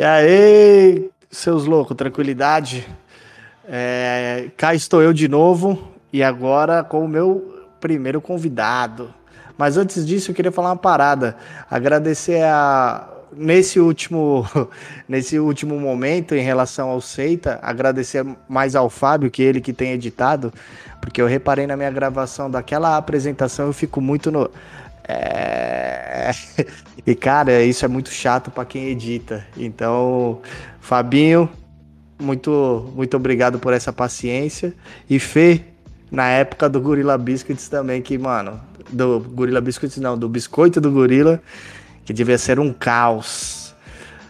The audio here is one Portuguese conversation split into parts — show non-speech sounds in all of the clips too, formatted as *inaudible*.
E aí, seus loucos, tranquilidade? É, cá estou eu de novo e agora com o meu primeiro convidado. Mas antes disso, eu queria falar uma parada. Agradecer a nesse último *laughs* nesse último momento em relação ao Seita, agradecer mais ao Fábio que ele que tem editado, porque eu reparei na minha gravação daquela apresentação, eu fico muito no é... *laughs* E, cara, isso é muito chato para quem edita. Então, Fabinho, muito, muito obrigado por essa paciência. E Fê, na época do Gorilla Biscuits também, que, mano, do Gorilla Biscuits não, do Biscoito do Gorila, que devia ser um caos.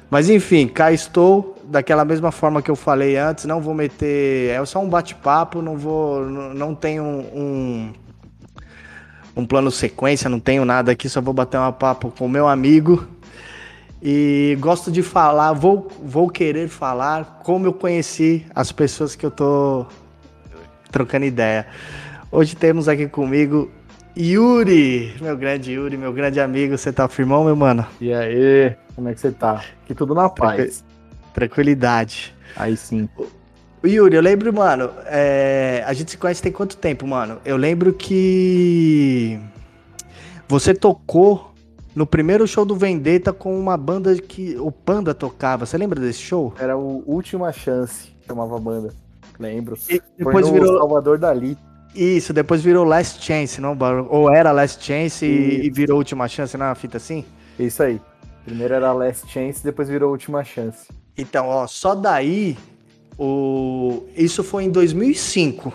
Mas enfim, cá estou, daquela mesma forma que eu falei antes, não vou meter. É só um bate-papo, não vou. Não tenho um um plano sequência, não tenho nada aqui, só vou bater uma papo com o meu amigo. E gosto de falar, vou, vou querer falar como eu conheci as pessoas que eu tô trocando ideia. Hoje temos aqui comigo Yuri, meu grande Yuri, meu grande amigo. Você tá firmão, meu mano? E aí, como é que você tá? Aqui tudo na paz. Tranquilidade. Aí sim. Yuri, eu lembro, mano, é... a gente se conhece tem quanto tempo, mano? Eu lembro que você tocou no primeiro show do Vendetta com uma banda que o Panda tocava. Você lembra desse show? Era o Última Chance, chamava a banda. Lembro. E depois Foi virou Salvador Dali. Isso, depois virou Last Chance, não? Ou era Last Chance e, e virou Última Chance na fita assim? Isso aí. Primeiro era Last Chance, depois virou Última Chance. Então, ó, só daí o... Isso foi em 2005,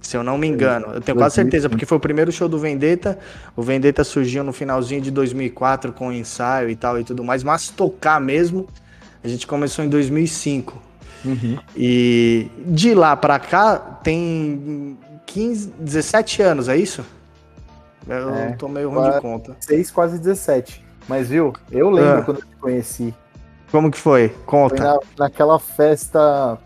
se eu não me engano. Eu tenho quase certeza, porque foi o primeiro show do Vendetta. O Vendetta surgiu no finalzinho de 2004 com o ensaio e tal e tudo mais, mas tocar mesmo, a gente começou em 2005. Uhum. E de lá pra cá tem 15, 17 anos, é isso? Eu é, tô meio ruim de conta. 6, quase 17. Mas viu, eu lembro ah. quando eu te conheci. Como que foi? Conta. Foi na, naquela festa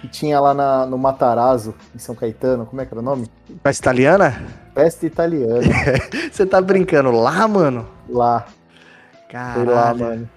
que tinha lá na, no Matarazzo, em São Caetano. Como é que era o nome? Festa italiana? Festa italiana. *laughs* Você tá brincando lá, mano? Lá. Caralho. Foi lá, mano.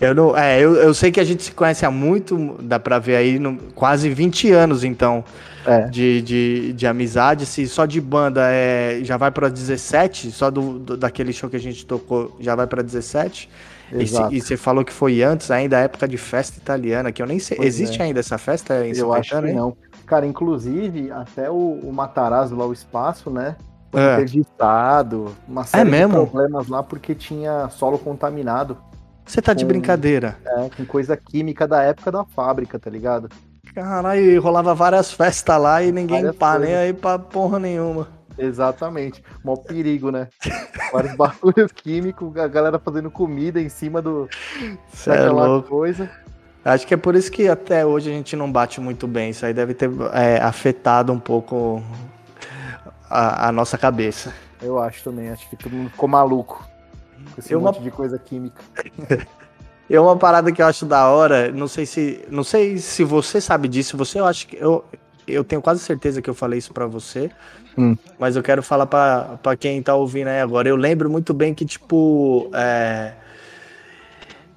Eu, não, é, eu, eu sei que a gente se conhece há muito, dá pra ver aí, no, quase 20 anos, então, é. de, de, de amizade. Se só de banda é, já vai pra 17, só do, do, daquele show que a gente tocou já vai pra 17. Exato. E você falou que foi antes ainda da época de festa italiana, que eu nem sei. Pois Existe é. ainda essa festa em Eu acho que não. Cara, inclusive, até o, o Matarazzo lá, o espaço, né? Foi é. interditado, uma é série é mesmo? de problemas lá porque tinha solo contaminado. Você tá com, de brincadeira? É, com coisa química da época da fábrica, tá ligado? Caralho, rolava várias festas lá e ninguém pá, nem aí pra porra nenhuma. Exatamente. Mó perigo, né? Vários barulhos químicos, a galera fazendo comida em cima do Cê daquela é louco. coisa. Acho que é por isso que até hoje a gente não bate muito bem. Isso aí deve ter é, afetado um pouco a, a, nossa cabeça. Eu acho também. Acho que todo mundo ficou maluco com esse eu monte uma... de coisa química. *laughs* É uma parada que eu acho da hora, não sei se, não sei se você sabe disso, você eu acho que eu, eu tenho quase certeza que eu falei isso para você, Hum. Mas eu quero falar para quem tá ouvindo aí agora. Eu lembro muito bem que, tipo, é...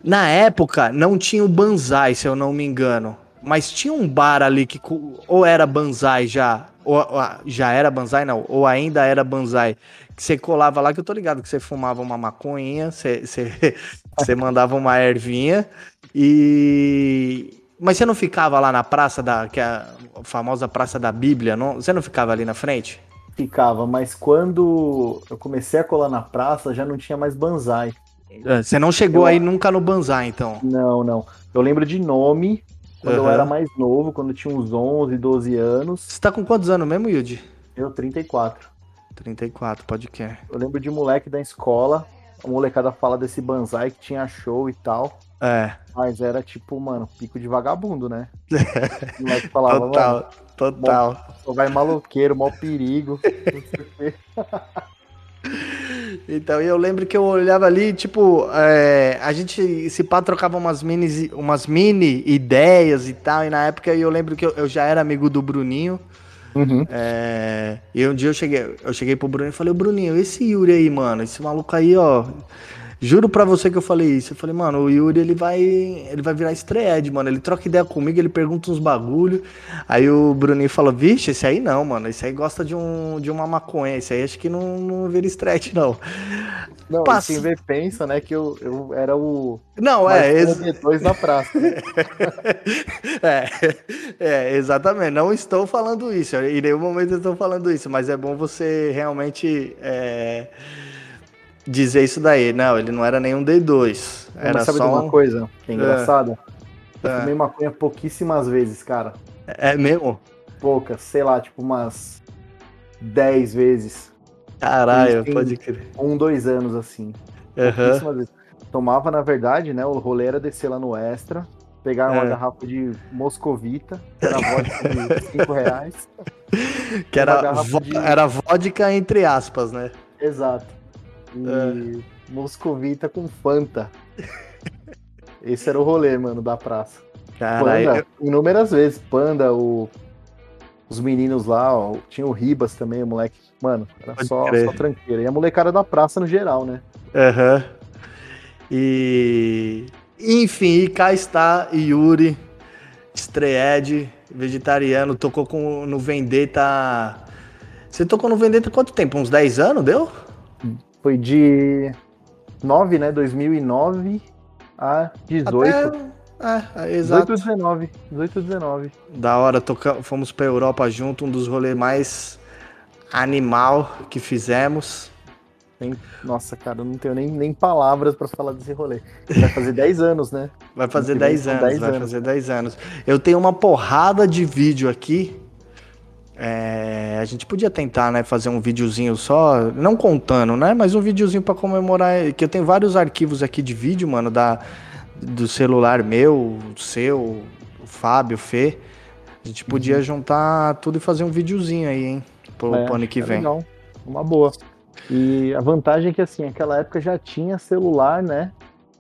na época não tinha o Banzai, se eu não me engano. Mas tinha um bar ali que ou era Banzai já, ou, ou já era Banzai, não, ou ainda era Banzai. Que você colava lá, que eu tô ligado que você fumava uma maconhinha, você, você, *laughs* você mandava uma ervinha e. Mas você não ficava lá na praça da. que é a famosa Praça da Bíblia, não? Você não ficava ali na frente? Ficava, mas quando eu comecei a colar na praça, já não tinha mais banzai. É, você não chegou eu... aí nunca no banzai, então? Não, não. Eu lembro de nome, quando uhum. eu era mais novo, quando eu tinha uns 11, 12 anos. Você tá com quantos anos mesmo, Yudi? Eu, 34. 34, pode que. Eu lembro de moleque da escola, a molecada fala desse banzai que tinha show e tal. É. Mas era tipo, mano, pico de vagabundo, né? *laughs* O falava, total, total. Mó, vai maloqueiro, mó perigo. *laughs* Então, eu lembro que eu olhava ali, tipo, é, a gente se pá trocava umas mini, umas mini ideias e tal, e na época eu lembro que eu, eu já era amigo do Bruninho. Uhum. É, e um dia eu cheguei, eu cheguei pro Bruninho e falei, Bruninho, esse Yuri aí, mano, esse maluco aí, ó, Juro pra você que eu falei isso. Eu falei, mano, o Yuri ele vai. Ele vai virar estreed, mano. Ele troca ideia comigo, ele pergunta uns bagulho. Aí o Bruninho fala, vixe, esse aí não, mano. Esse aí gosta de, um, de uma maconha. Esse aí acho que não, não vira estreed, não. Não, Passa... quem vê pensa, né, que eu, eu era o. Não, é. Esse... Dois na praça. Né? *laughs* é, é, exatamente. Não estou falando isso. Em nenhum momento eu estou falando isso, mas é bom você realmente. É dizer isso daí. Não, ele não era nenhum D2. Era Mas sabe só uma coisa que é engraçada? É. Eu fumei maconha pouquíssimas vezes, cara. É mesmo? Poucas, sei lá, tipo umas 10 vezes. Caralho, pode crer. Um, dois anos assim. Uhum. vezes. Tomava, na verdade, né? O rolê era descer lá no Extra, pegar uma é. garrafa de Moscovita, que era vodka de *laughs* 5 reais. Que era, vo de... era vodka entre aspas, né? Exato. E é. Moscovita com Fanta. Esse era o rolê, mano, da praça. Caralho. Panda, inúmeras vezes. Panda, o, os meninos lá, ó, tinha o Ribas também, o moleque. Mano, era só, só tranqueira. E a molecada da praça no geral, né? Aham. Uhum. E. Enfim, cá está Yuri, Estreed, vegetariano, tocou com, no Vendetta. Você tocou no Vendetta quanto tempo? Uns 10 anos, deu? Foi de 9, né? 2009 a 18. Até... É, exato. 18 19. 18 19. Da hora, toca... fomos pra Europa junto, um dos rolês mais animal que fizemos. Nossa, cara, eu não tenho nem, nem palavras para falar desse rolê. Vai fazer 10 anos, né? Vai fazer 10 anos, 10 vai anos. fazer 10 anos. Eu tenho uma porrada de vídeo aqui é, a gente podia tentar, né, fazer um videozinho só, não contando, né, mas um videozinho para comemorar, que eu tenho vários arquivos aqui de vídeo, mano, da do celular meu, seu, o Fábio, o Fê. A gente podia uhum. juntar tudo e fazer um videozinho aí, hein, pro, é, ano que é vem. Legal. Uma boa. E a vantagem é que assim, naquela época já tinha celular, né?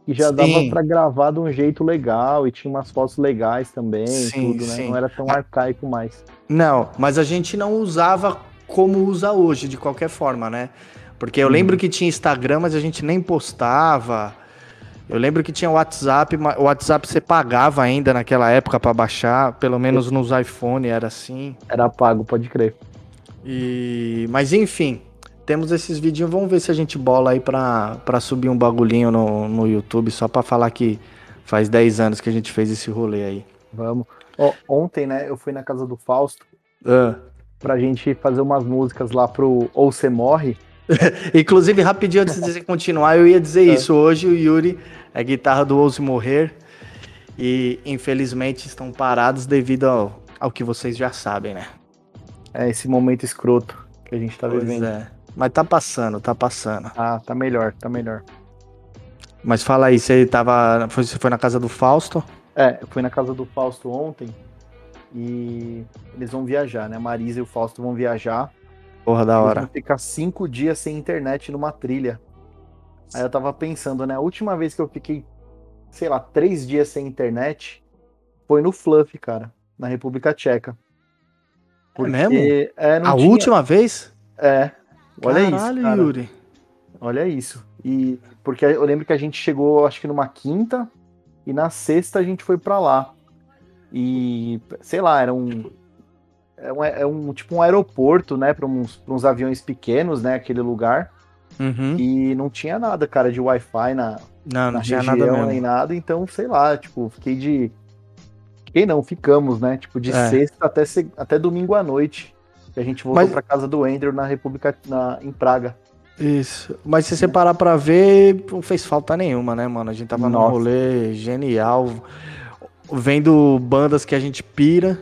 E já sim. dava para gravar de um jeito legal e tinha umas fotos legais também, sim, tudo, né? Sim. Não era tão arcaico mais. Não, mas a gente não usava como usa hoje, de qualquer forma, né? Porque eu lembro uhum. que tinha Instagram, mas a gente nem postava. Eu lembro que tinha WhatsApp, o WhatsApp você pagava ainda naquela época para baixar, pelo menos nos iPhone era assim. Era pago, pode crer. E mas enfim, temos esses vídeos, vamos ver se a gente bola aí pra, pra subir um bagulhinho no, no YouTube, só pra falar que faz 10 anos que a gente fez esse rolê aí. Vamos. Oh, ontem, né, eu fui na casa do Fausto ah. pra gente fazer umas músicas lá pro Ou Você Morre. *laughs* Inclusive, rapidinho antes de você continuar, eu ia dizer *laughs* é. isso. Hoje o Yuri é guitarra do Ouse Morrer e infelizmente estão parados devido ao, ao que vocês já sabem, né? É esse momento escroto que a gente tá pois vivendo. É. Mas tá passando, tá passando. Ah, tá melhor, tá melhor. Mas fala aí, você tava. Você foi na casa do Fausto? É, eu fui na casa do Fausto ontem e eles vão viajar, né? A Marisa e o Fausto vão viajar. Porra, da hora. Vão ficar cinco dias sem internet numa trilha. Aí eu tava pensando, né? A última vez que eu fiquei, sei lá, três dias sem internet foi no Fluff, cara, na República Tcheca. É Porque, é mesmo? É, a tinha... última vez? É, Olha Caralho, isso, cara. Yuri. Olha isso. E porque eu lembro que a gente chegou, acho que numa quinta, e na sexta a gente foi para lá. E sei lá, era um é um, é um tipo um aeroporto, né, para uns, uns aviões pequenos, né, aquele lugar. Uhum. E não tinha nada, cara, de Wi-Fi na, não, não na tinha nada mesmo. nem nada. Então, sei lá, tipo, fiquei de Fiquei não, ficamos, né? Tipo, de é. sexta até, até domingo à noite. E a gente voltou Mas... para casa do Andrew na República, na, em Praga. Isso. Mas se você parar pra ver, não fez falta nenhuma, né, mano? A gente tava Nossa. num rolê genial, vendo bandas que a gente pira,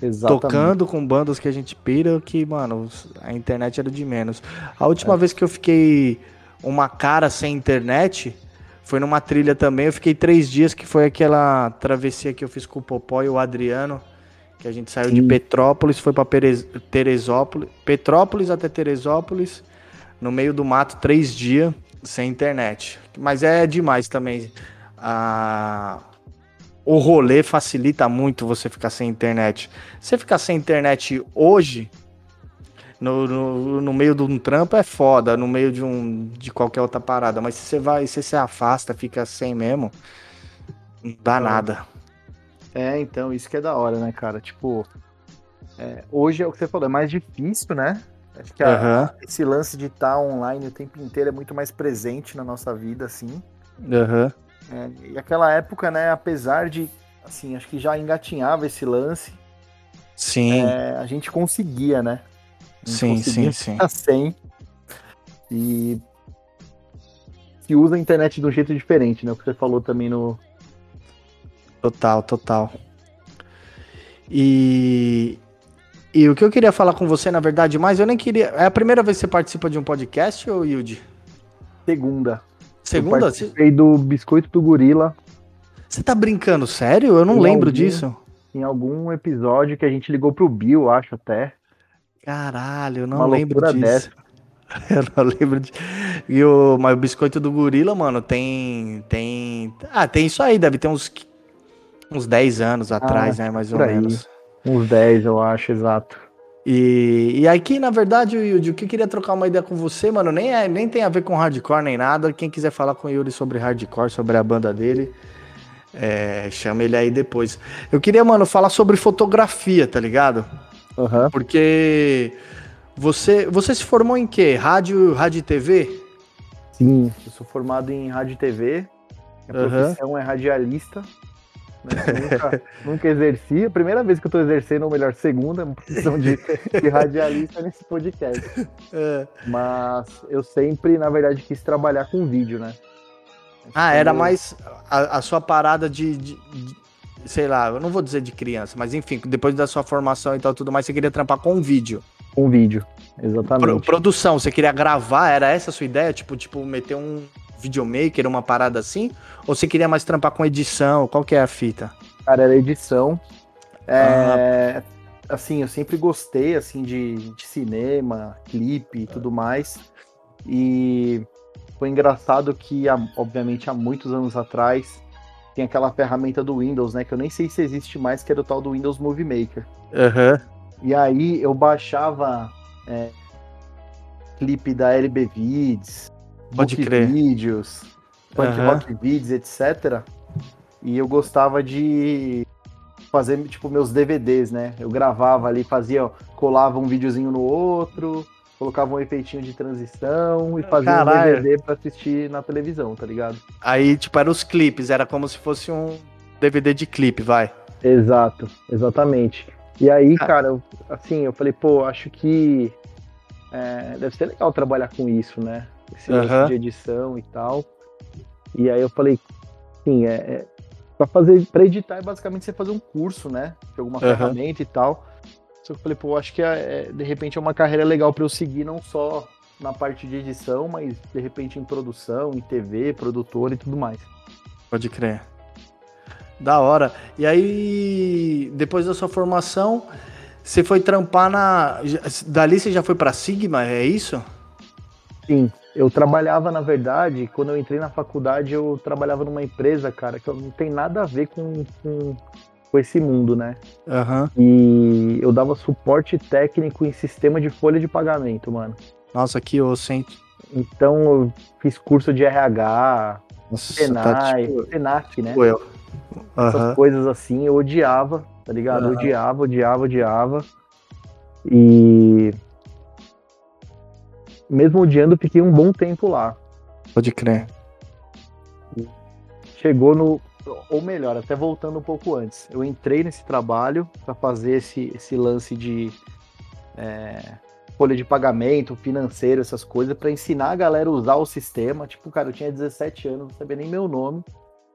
Exatamente. tocando com bandas que a gente pira, que, mano, a internet era de menos. A última é. vez que eu fiquei uma cara sem internet foi numa trilha também. Eu fiquei três dias, que foi aquela travessia que eu fiz com o Popó e o Adriano que a gente saiu Sim. de Petrópolis, foi para Teresópolis, Petrópolis até Teresópolis, no meio do mato, três dias sem internet. Mas é demais também. Ah, o rolê facilita muito você ficar sem internet. Você ficar sem internet hoje, no, no, no, meio de um trampo é foda, no meio de um de qualquer outra parada. Mas se você vai, se você afasta, fica sem mesmo, não dá nada. É, então, isso que é da hora, né, cara? Tipo, é, hoje é o que você falou, é mais difícil, né? Acho que a, uhum. esse lance de estar tá online o tempo inteiro é muito mais presente na nossa vida, assim. Uhum. É, e aquela época, né, apesar de, assim, acho que já engatinhava esse lance. Sim. É, a gente conseguia, né? sim, sim, sim. Sem. E se usa a internet de um jeito diferente, né? O que você falou também no. Total, total. E, e o que eu queria falar com você, na verdade, mais, eu nem queria. É a primeira vez que você participa de um podcast, ou Yudi? Segunda. Segunda? Eu participei do Biscoito do Gorila. Você tá brincando, sério? Eu não em lembro algum, disso. Em algum episódio que a gente ligou pro Bill, acho até. Caralho, eu não Uma lembro disso. Dessa. *laughs* Eu não lembro de. E o, mas o biscoito do gorila, mano, tem. Tem. Ah, tem isso aí, deve ter uns. Uns 10 anos atrás, ah, né? Mais ou aí. menos. Uns 10, eu acho, exato. E, e aqui, na verdade, Yudi, o que eu queria trocar uma ideia com você, mano, nem, é, nem tem a ver com hardcore nem nada. Quem quiser falar com o Yuri sobre hardcore, sobre a banda dele, é, chama ele aí depois. Eu queria, mano, falar sobre fotografia, tá ligado? Uhum. Porque você, você se formou em quê? Rádio, rádio e TV? Sim, eu sou formado em rádio e TV. Minha uhum. profissão é radialista. Né? Nunca, *laughs* nunca exerci. A primeira vez que eu tô exercendo, ou melhor, segunda, uma profissão de, de radialista nesse podcast. É. Mas eu sempre, na verdade, quis trabalhar com vídeo, né? Ah, era mais a, a sua parada de, de, de, sei lá, eu não vou dizer de criança, mas enfim, depois da sua formação e tal, tudo mais, você queria trampar com vídeo. Com vídeo, exatamente. Pro, produção, você queria gravar, era essa a sua ideia? Tipo, tipo, meter um videomaker, uma parada assim? Ou você queria mais trampar com edição? Qual que é a fita? Cara, era edição. É, ah. Assim, eu sempre gostei, assim, de, de cinema, clipe e tudo mais. E foi engraçado que, obviamente, há muitos anos atrás, tem aquela ferramenta do Windows, né? Que eu nem sei se existe mais, que é do tal do Windows Movie Maker. Uhum. E aí eu baixava é, clipe da LB Vids, Pode crer. vídeos, punk uhum. rock vídeos, etc. E eu gostava de fazer tipo meus DVDs, né? Eu gravava ali, fazia, colava um videozinho no outro, colocava um efeitinho de transição e fazia Caralho. um DVD pra assistir na televisão, tá ligado? Aí, tipo, eram os clipes, era como se fosse um DVD de clipe, vai. Exato, exatamente. E aí, ah. cara, eu, assim, eu falei, pô, acho que é, deve ser legal trabalhar com isso, né? Esse uhum. de edição e tal. E aí eu falei, sim, é, é para fazer, para editar é basicamente você fazer um curso, né? De alguma uhum. ferramenta e tal. Só que eu falei, pô, acho que é, é, de repente é uma carreira legal para eu seguir não só na parte de edição, mas de repente em produção, em TV, produtor e tudo mais. Pode crer. Da hora. E aí, depois da sua formação, você foi trampar na. Dali você já foi para Sigma, é isso? Sim. Eu trabalhava, na verdade, quando eu entrei na faculdade, eu trabalhava numa empresa, cara, que não tem nada a ver com, com com esse mundo, né? Uhum. E eu dava suporte técnico em sistema de folha de pagamento, mano. Nossa, que osso, hein? Então eu fiz curso de RH, Nossa, Senai, tá tipo, Senac, né? Tipo eu. Uhum. Essas coisas assim, eu odiava, tá ligado? Uhum. Odiava, odiava, odiava. E mesmo odiando, fiquei um bom tempo lá. Pode crer. Chegou no, ou melhor, até voltando um pouco antes, eu entrei nesse trabalho para fazer esse, esse lance de é, folha de pagamento, financeiro, essas coisas, para ensinar a galera a usar o sistema. Tipo, cara, eu tinha 17 anos, não sabia nem meu nome.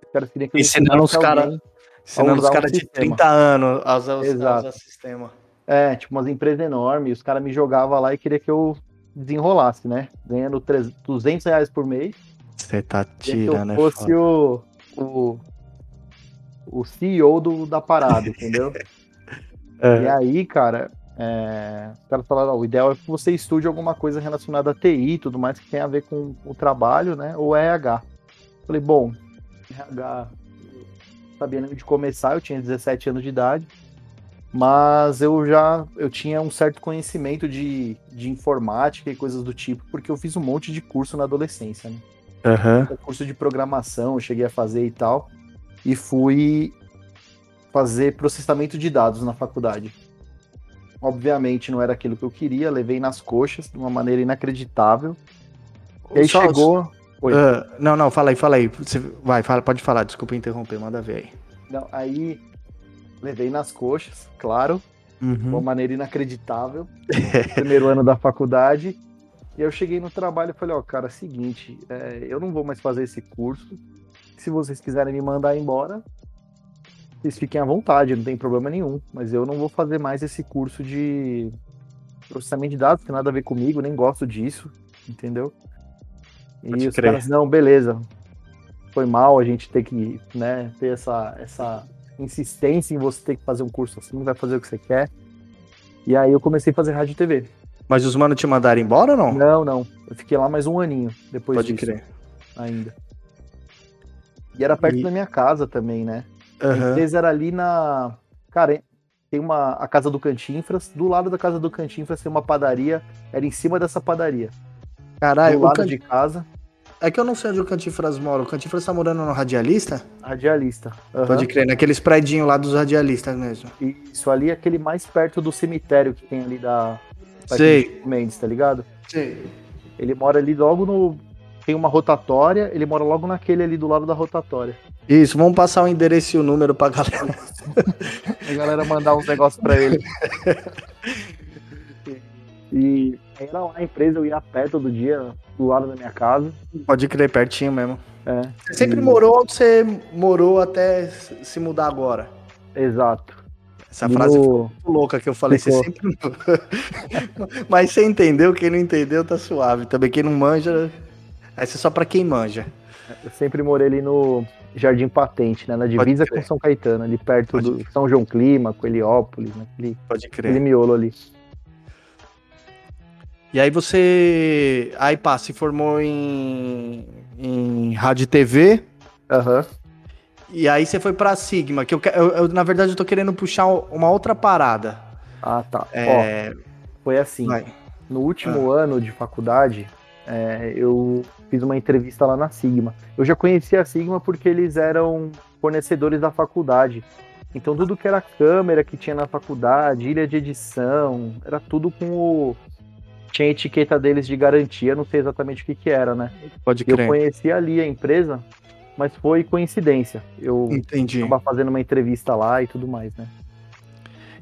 Os caras queriam que eu ensinando os caras ensinando os caras de 30 anos a usar, Exato. o sistema. É, tipo, umas empresas enormes, os caras me jogavam lá e queria que eu desenrolasse, né? Ganhando 300, 200 reais por mês. Você tá tirando, né? Se eu fosse o, o o CEO do, da parada, *laughs* entendeu? é. E aí, cara, é, os caras falaram, o ideal é que você estude alguma coisa relacionada a TI e tudo mais que tem a ver com o trabalho, né? Ou RH. Falei, bom, RH sabia nem de começar, eu tinha 17 anos de idade. Mas eu já eu tinha um certo conhecimento de, de informática e coisas do tipo, porque eu fiz um monte de curso na adolescência, né? Aham. Curso de programação, eu cheguei a fazer e tal. E fui fazer processamento de dados na faculdade. Obviamente não era aquilo que eu queria, levei nas coxas de uma maneira inacreditável. E aí Só- chegou. Oi. Ah, não, não, fala aí, fala aí. Você vai, fala, pode falar, desculpa interromper, manda ver aí. Não, aí levei nas coxas, claro, de uma Uhum. maneira inacreditável. *laughs* primeiro ano da faculdade. E eu cheguei no trabalho e falei, ó, cara, seguinte, é, eu não vou mais fazer esse curso. Se vocês quiserem me mandar embora, vocês fiquem à vontade, não tem problema nenhum. Mas eu não vou fazer mais esse curso de processamento de dados, tem nada a ver comigo, nem gosto disso, entendeu? E Pode os crer. caras, não, beleza. Foi mal a gente ter que, né, ter essa, essa insistência em você ter que fazer um curso assim, vai fazer o que você quer. E aí eu comecei a fazer rádio e TV. Mas os manos te mandaram embora ou não? Não, não. Eu fiquei lá mais um aninho depois Pode disso crer. ainda. E era perto E- da minha casa também, né? A Aham. empresa era ali na. Cara, tem uma. A casa do Cantinfras. Do lado da casa do Cantinfras tem uma padaria. Era em cima dessa padaria. Caralho, do lado Can- de casa, é que eu não sei onde o Cantifras mora. O Cantifras tá morando no Radialista? radialista. Aham. Pode crer, naqueles predinhos lá dos radialistas mesmo. Isso ali é aquele mais perto do cemitério que tem ali da. Sei. Mendes, tá ligado? Sei. Ele mora ali logo no. Tem uma rotatória, ele mora logo naquele ali do lado da rotatória. Isso, vamos passar o endereço e o número pra galera. *laughs* a galera mandar uns negócios pra ele. *laughs* E era lá a empresa, eu ia a pé todo dia, do lado da minha casa. Pode crer, pertinho mesmo. É, Você sempre E- morou onde você morou até se mudar agora? exato. Essa E frase no- foi muito louca que eu falei. Você Ficou. sempre. *laughs* Mas você entendeu, quem não entendeu tá suave. Também quem não manja. Essa é só pra quem manja. Eu sempre morei ali no Jardim Patente, né? Na divisa com São Caetano, ali perto Pode do São João Clima, com Heliópolis, né? Aquele, Pode aquele crer. miolo ali. E aí você. Aí pá, se formou em. em rádio e TV. Aham. E aí você foi pra Sigma, que eu, eu, eu, na verdade eu tô querendo puxar uma outra parada. Ah, tá. Ó, É. foi assim. vai. No último ano de faculdade, é, eu fiz uma entrevista lá na Sigma. Eu já conhecia a Sigma porque eles eram fornecedores da faculdade. Então tudo que era câmera que tinha na faculdade, ilha de edição, era tudo com o. Tinha a etiqueta deles de garantia, não sei exatamente o que, que era, né? Pode Eu crer. conheci ali a empresa, mas foi coincidência. Eu Entendi. estava fazendo uma entrevista lá e tudo mais, né?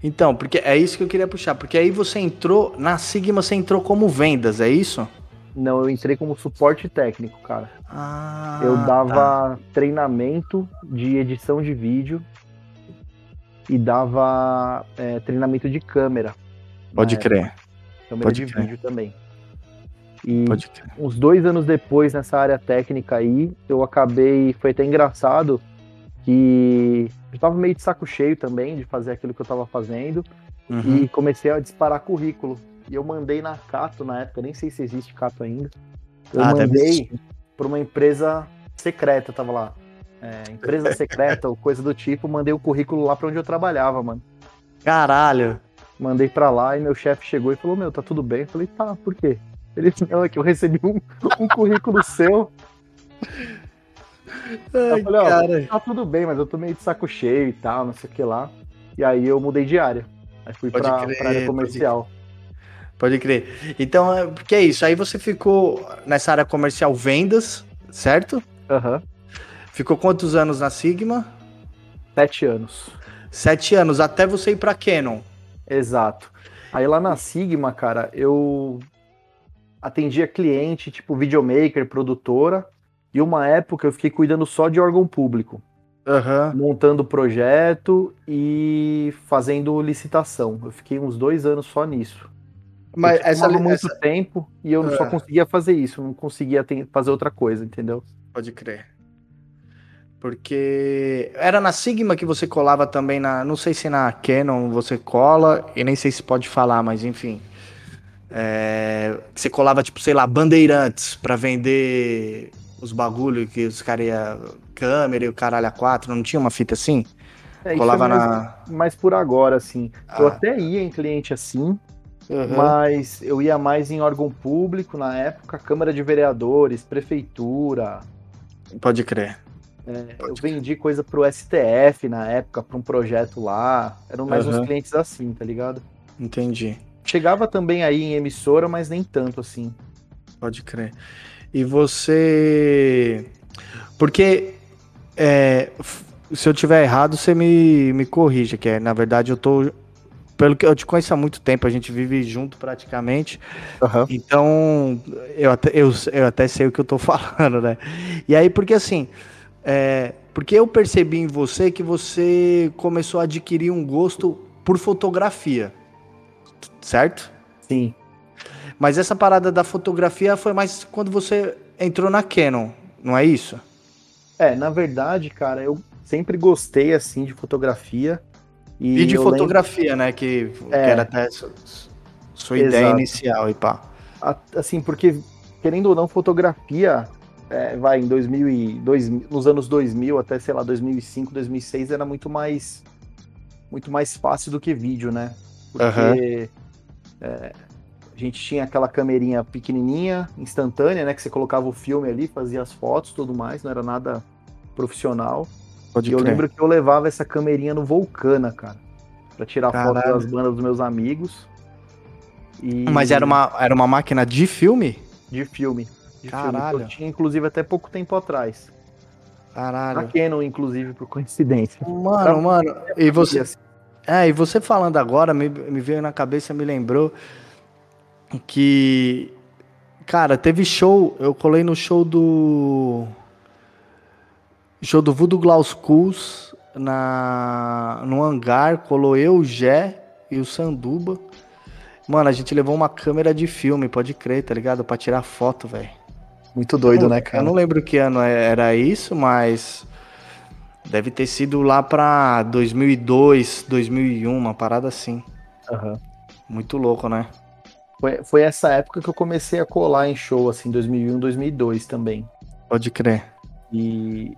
Então, porque é isso que eu queria puxar. Porque aí você entrou. Na Sigma você entrou como vendas, é isso? Não, eu entrei como suporte técnico, cara. Ah. Eu tá. dava treinamento de edição de vídeo e dava é, treinamento de câmera. Pode crer. Câmera pode de crer. vídeo também. E uns dois anos depois, nessa área técnica aí, eu acabei. Foi até engraçado que eu tava meio de saco cheio também de fazer aquilo que eu tava fazendo Uhum. e comecei a disparar currículo. E eu mandei na Cato na época, nem sei se existe Cato ainda. Eu Ah, mandei para uma empresa secreta, tava lá. É, empresa secreta ou coisa do tipo, mandei o currículo lá para onde eu trabalhava, mano. Caralho. Mandei para lá e meu chefe chegou e falou: Meu, tá tudo bem? Eu falei: Tá, por quê? Ele disse: Não, é que eu recebi um, um currículo seu. Ai, Eu falei: Ó, cara. tá tudo bem, mas eu tô meio de saco cheio e tal, não sei o que lá. E aí eu mudei de área. Aí fui Pode pra, crer, pra área pode comercial. Pode crer. Então, é- porque é isso. Aí você ficou nessa área comercial vendas, certo? Aham. Ficou quantos anos na Sigma? Sete anos. Sete anos, até você ir pra Canon. Exato. Aí lá na Sigma, cara, eu atendia cliente, tipo videomaker, produtora, e uma época eu fiquei cuidando só de órgão público, Aham. montando projeto e fazendo licitação. Eu fiquei uns dois anos só nisso. Mas essa, muito essa- tempo e eu só Ah. conseguia fazer isso, não conseguia fazer outra coisa, entendeu? Pode crer. Porque era na Sigma que você colava também na. Não sei se na Canon você cola, e nem sei se pode falar, mas enfim. É, você colava, tipo, sei lá, bandeirantes pra vender os bagulho que os caras iam. câmera e o caralho a quatro, não tinha uma fita assim? É, isso Colava é mais, na. mais por agora, assim. Eu Ah. até ia em cliente assim, Uhum. mas eu ia mais em órgão público na época, Câmara de Vereadores, Prefeitura. Pode crer. É, eu vendi coisa pro STF na época, pra um projeto lá. Eram mais uns Aham. clientes assim, tá ligado? Entendi. Chegava também aí em emissora, mas nem tanto assim. Pode crer. E você. Porque. é, se eu tiver errado, você me, me corrija, que é, na verdade, eu tô. Pelo que eu te conheço há muito tempo, a gente vive junto praticamente. Então, eu até, eu, eu até sei o que eu tô *laughs* falando, né? E aí, porque assim. É, porque eu percebi em você que você começou a adquirir um gosto por fotografia. Certo? Sim. Mas essa parada da fotografia foi mais quando você entrou na Canon, não é isso? É, na verdade, cara, eu sempre gostei assim de fotografia. E e lembro- fotografia, né? Que, que É. era até su- sua ideia inicial e pá. Assim, porque, querendo ou não, fotografia, é, vai, em 2000 e, dois- nos anos 2000 até, sei lá, 2005, 2006, era muito mais, muito mais fácil do que vídeo, né? Porque Aham. é, a gente tinha aquela camerinha pequenininha, instantânea, né? Que você colocava o filme ali, fazia as fotos, tudo mais, não era nada profissional. Pode E eu crer. lembro que eu levava essa camerinha no Vulcana, cara, pra tirar foto Caralho. das bandas dos meus amigos. E... Mas era uma, era uma máquina de filme? De filme. De Caralho. filme. Eu tinha, inclusive, até pouco tempo atrás. Na Caralho. Canon, inclusive, por coincidência. Mano, mano. E você, assim, É, e você falando agora, me, me veio na cabeça, me lembrou que. Cara, teve show, eu colei no show do. Show do Voodoo Glaus Cus na, no hangar, colou eu, o Jé e o Sanduba. Mano, a gente levou uma câmera de filme, pode crer, tá ligado? Pra tirar foto, velho. Muito doido, Eu- né, cara? Eu não lembro que ano é- era isso, mas deve ter sido lá pra 2002, 2001, uma parada assim. Aham. Muito louco, né? Foi, foi essa época que eu comecei a colar em show, assim, 2001, 2002 também. Pode crer. E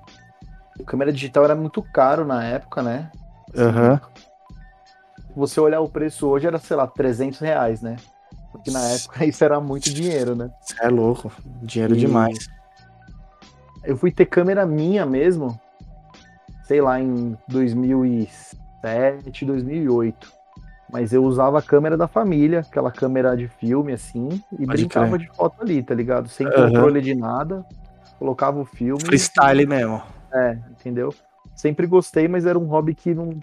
a câmera digital era muito caro na época, né? Aham. Você olhar o preço hoje era, sei lá, 300 reais, né? Porque na época *laughs* isso era muito dinheiro, né? É louco. Dinheiro E- demais. Eu fui ter câmera minha mesmo, sei lá, em 2007, 2008. Mas eu usava a câmera da família, aquela câmera de filme, assim, e Pode brincava crer. de foto ali, tá ligado? Sem Aham. controle de nada. Colocava o filme. Freestyle mesmo. É, entendeu? Sempre gostei, mas era um hobby que não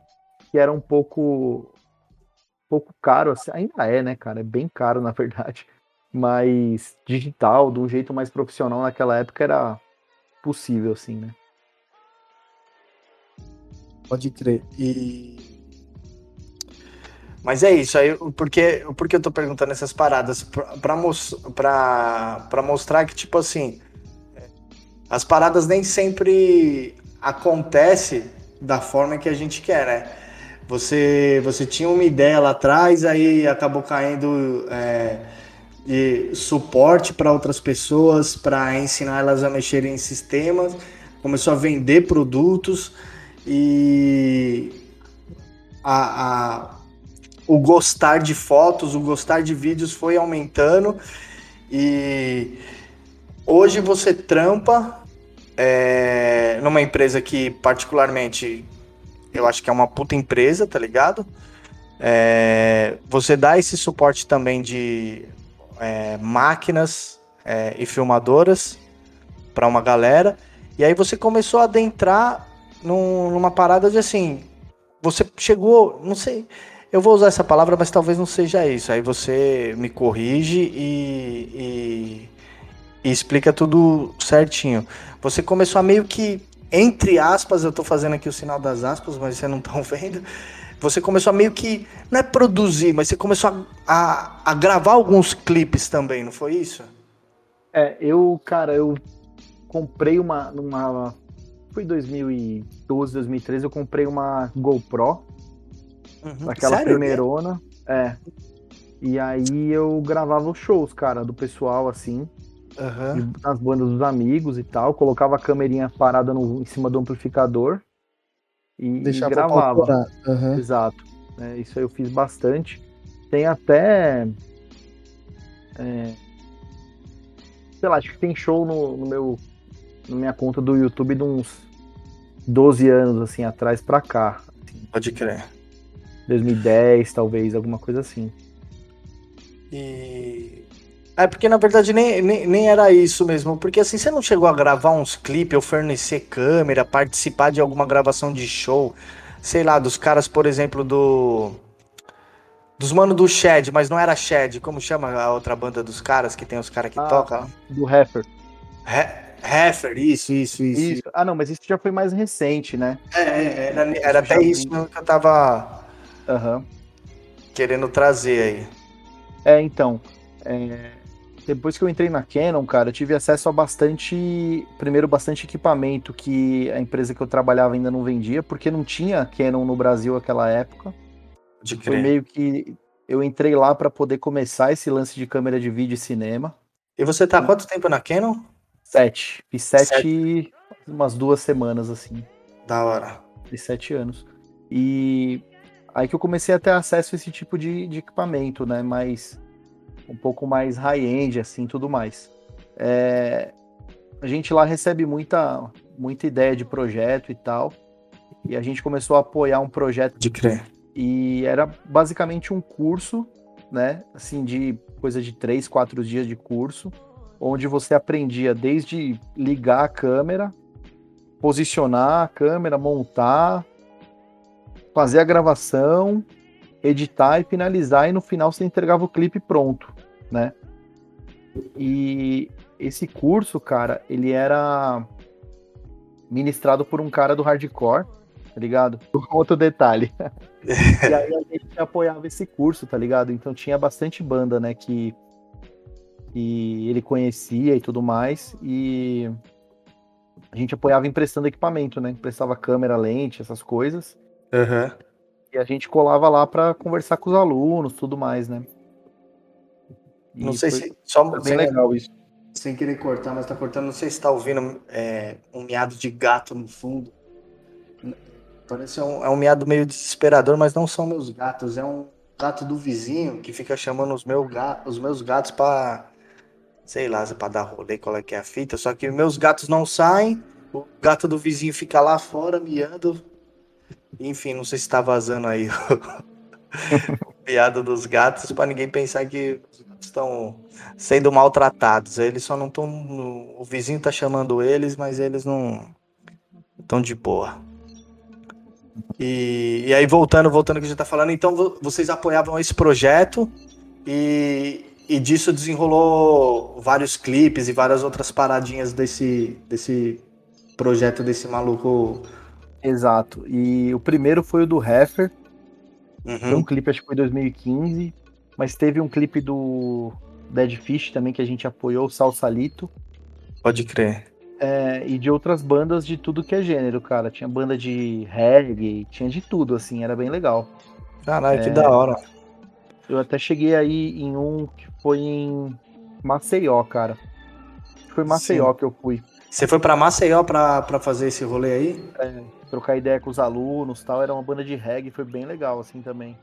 que era um pouco pouco caro, assim, ainda é, né, cara? É bem caro, *laughs* na verdade. Mas digital, de um jeito mais profissional naquela época era possível, assim, né? Pode crer. E. Mas é isso, aí, porque, porque eu tô perguntando essas paradas? Pra, pra, pra, mostrar que, tipo assim, as paradas nem sempre acontecem da forma que a gente quer, né? Você, você tinha uma ideia lá atrás, aí acabou caindo é, de suporte para outras pessoas, para ensinar elas a mexerem em sistemas, começou a vender produtos e a, a- o gostar de fotos, o gostar de vídeos foi aumentando e hoje você trampa é, numa empresa que particularmente eu acho que é uma puta empresa, tá ligado? É, você dá esse suporte também de é, máquinas é, e filmadoras para uma galera e aí você começou a adentrar num- numa parada de assim, você chegou, não sei, eu vou usar essa palavra, mas talvez não seja isso. Aí você me corrige e, e- e explica tudo certinho. Você começou a meio que, entre aspas, eu tô fazendo aqui o sinal das aspas, mas vocês não estão *laughs* vendo. Você começou a meio que, não é produzir, mas você começou a, a, a gravar alguns clipes também, não foi isso? É, eu, cara, eu comprei uma. Numa, foi 2012, 2013, eu comprei uma GoPro, Uhum. aquela Sério? primeirona. É. E aí eu gravava os shows, cara, do pessoal, assim, E nas bandas dos amigos e tal. Colocava a câmerinha parada no- em cima do amplificador. e, e gravava. Uhum. Exato. É, isso aí eu fiz bastante. Tem até. É, sei lá, acho que tem show no, no meu. Na minha conta do YouTube de uns 12 anos, assim, atrás pra cá. Assim. Pode crer. 2010, talvez, alguma coisa assim. E. É porque na verdade nem, nem, nem, era isso mesmo. Porque assim, você não chegou a gravar uns clipes ou fornecer câmera, participar de alguma gravação de show, sei lá, dos caras, por exemplo, do. Dos mano do Shed, mas não era Shed, como chama a outra banda dos caras, que tem os caras que ah, tocam? Do Heffer. Heffer, isso, isso, isso, isso, Ah, não, mas isso já foi mais recente, né? É, é era, era até isso que eu tava uhum. querendo trazer aí. É, então. É, depois que eu entrei na Canon, cara, eu tive acesso a bastante. Primeiro, bastante equipamento que a empresa que eu trabalhava ainda não vendia, porque não tinha Canon no Brasil naquela época. De Foi meio que eu entrei lá para poder começar esse lance de câmera de vídeo e cinema. E você tá há quanto tempo na Canon? Sete. Fiz sete, sete. umas duas semanas, assim. Da hora. Fiz sete anos. E aí que eu comecei a ter acesso a esse tipo de, de equipamento, né? Mas um pouco mais high-end, assim, tudo mais. É, a gente lá recebe muita, muita ideia de projeto e tal, e a gente começou a apoiar um projeto. De crer. E era basicamente um curso, né, assim, de coisa de três, quatro dias de curso, onde você aprendia desde ligar a câmera, posicionar a câmera, montar, fazer a gravação, editar e finalizar, e no final você entregava o clipe pronto, né? E esse curso, cara, ele era ministrado por um cara do hardcore, tá ligado? Outro detalhe. *laughs* e aí a gente apoiava esse curso, tá ligado? Então tinha bastante banda, né, que, que ele conhecia e tudo mais, e a gente apoiava emprestando equipamento, né? Emprestava câmera, lente, essas coisas. Uhum. E a gente colava lá para conversar com os alunos, tudo mais, né? E não sei se. Só bem sem, legal isso. Sem querer cortar, mas tá cortando. Não sei se tá ouvindo é, um miado de gato no fundo. Parece um, é um miado meio desesperador, mas não são meus gatos. É um gato do vizinho que fica chamando os, meu gato, os meus gatos para sei lá, para dar rolê, qual é que é a fita. Só que meus gatos não saem. O gato do vizinho fica lá fora miando. Enfim, não sei se tá vazando aí *laughs* o piada dos gatos para ninguém pensar que os estão sendo maltratados. Eles só não estão. O vizinho tá chamando eles, mas eles não estão de boa. E, e aí, voltando, voltando que a gente tá falando, então vocês apoiavam esse projeto e, e disso desenrolou vários clipes e várias outras paradinhas desse, desse projeto desse maluco Exato. E o primeiro foi o do Heffer. Uhum. Foi um clipe, acho que foi 2015. Mas teve um clipe do Dead Fish também que a gente apoiou, o Salsalito. Pode crer. É, e de outras bandas de tudo que é gênero, cara. Tinha banda de reggae, tinha de tudo, assim, era bem legal. Caralho, é, que da hora. Eu até cheguei aí em um que foi em Maceió, cara. Foi Maceió Sim. que eu fui. Você foi para Maceió para fazer esse rolê aí? É, trocar ideia com os alunos tal. Era uma banda de reggae, foi bem legal, assim, também.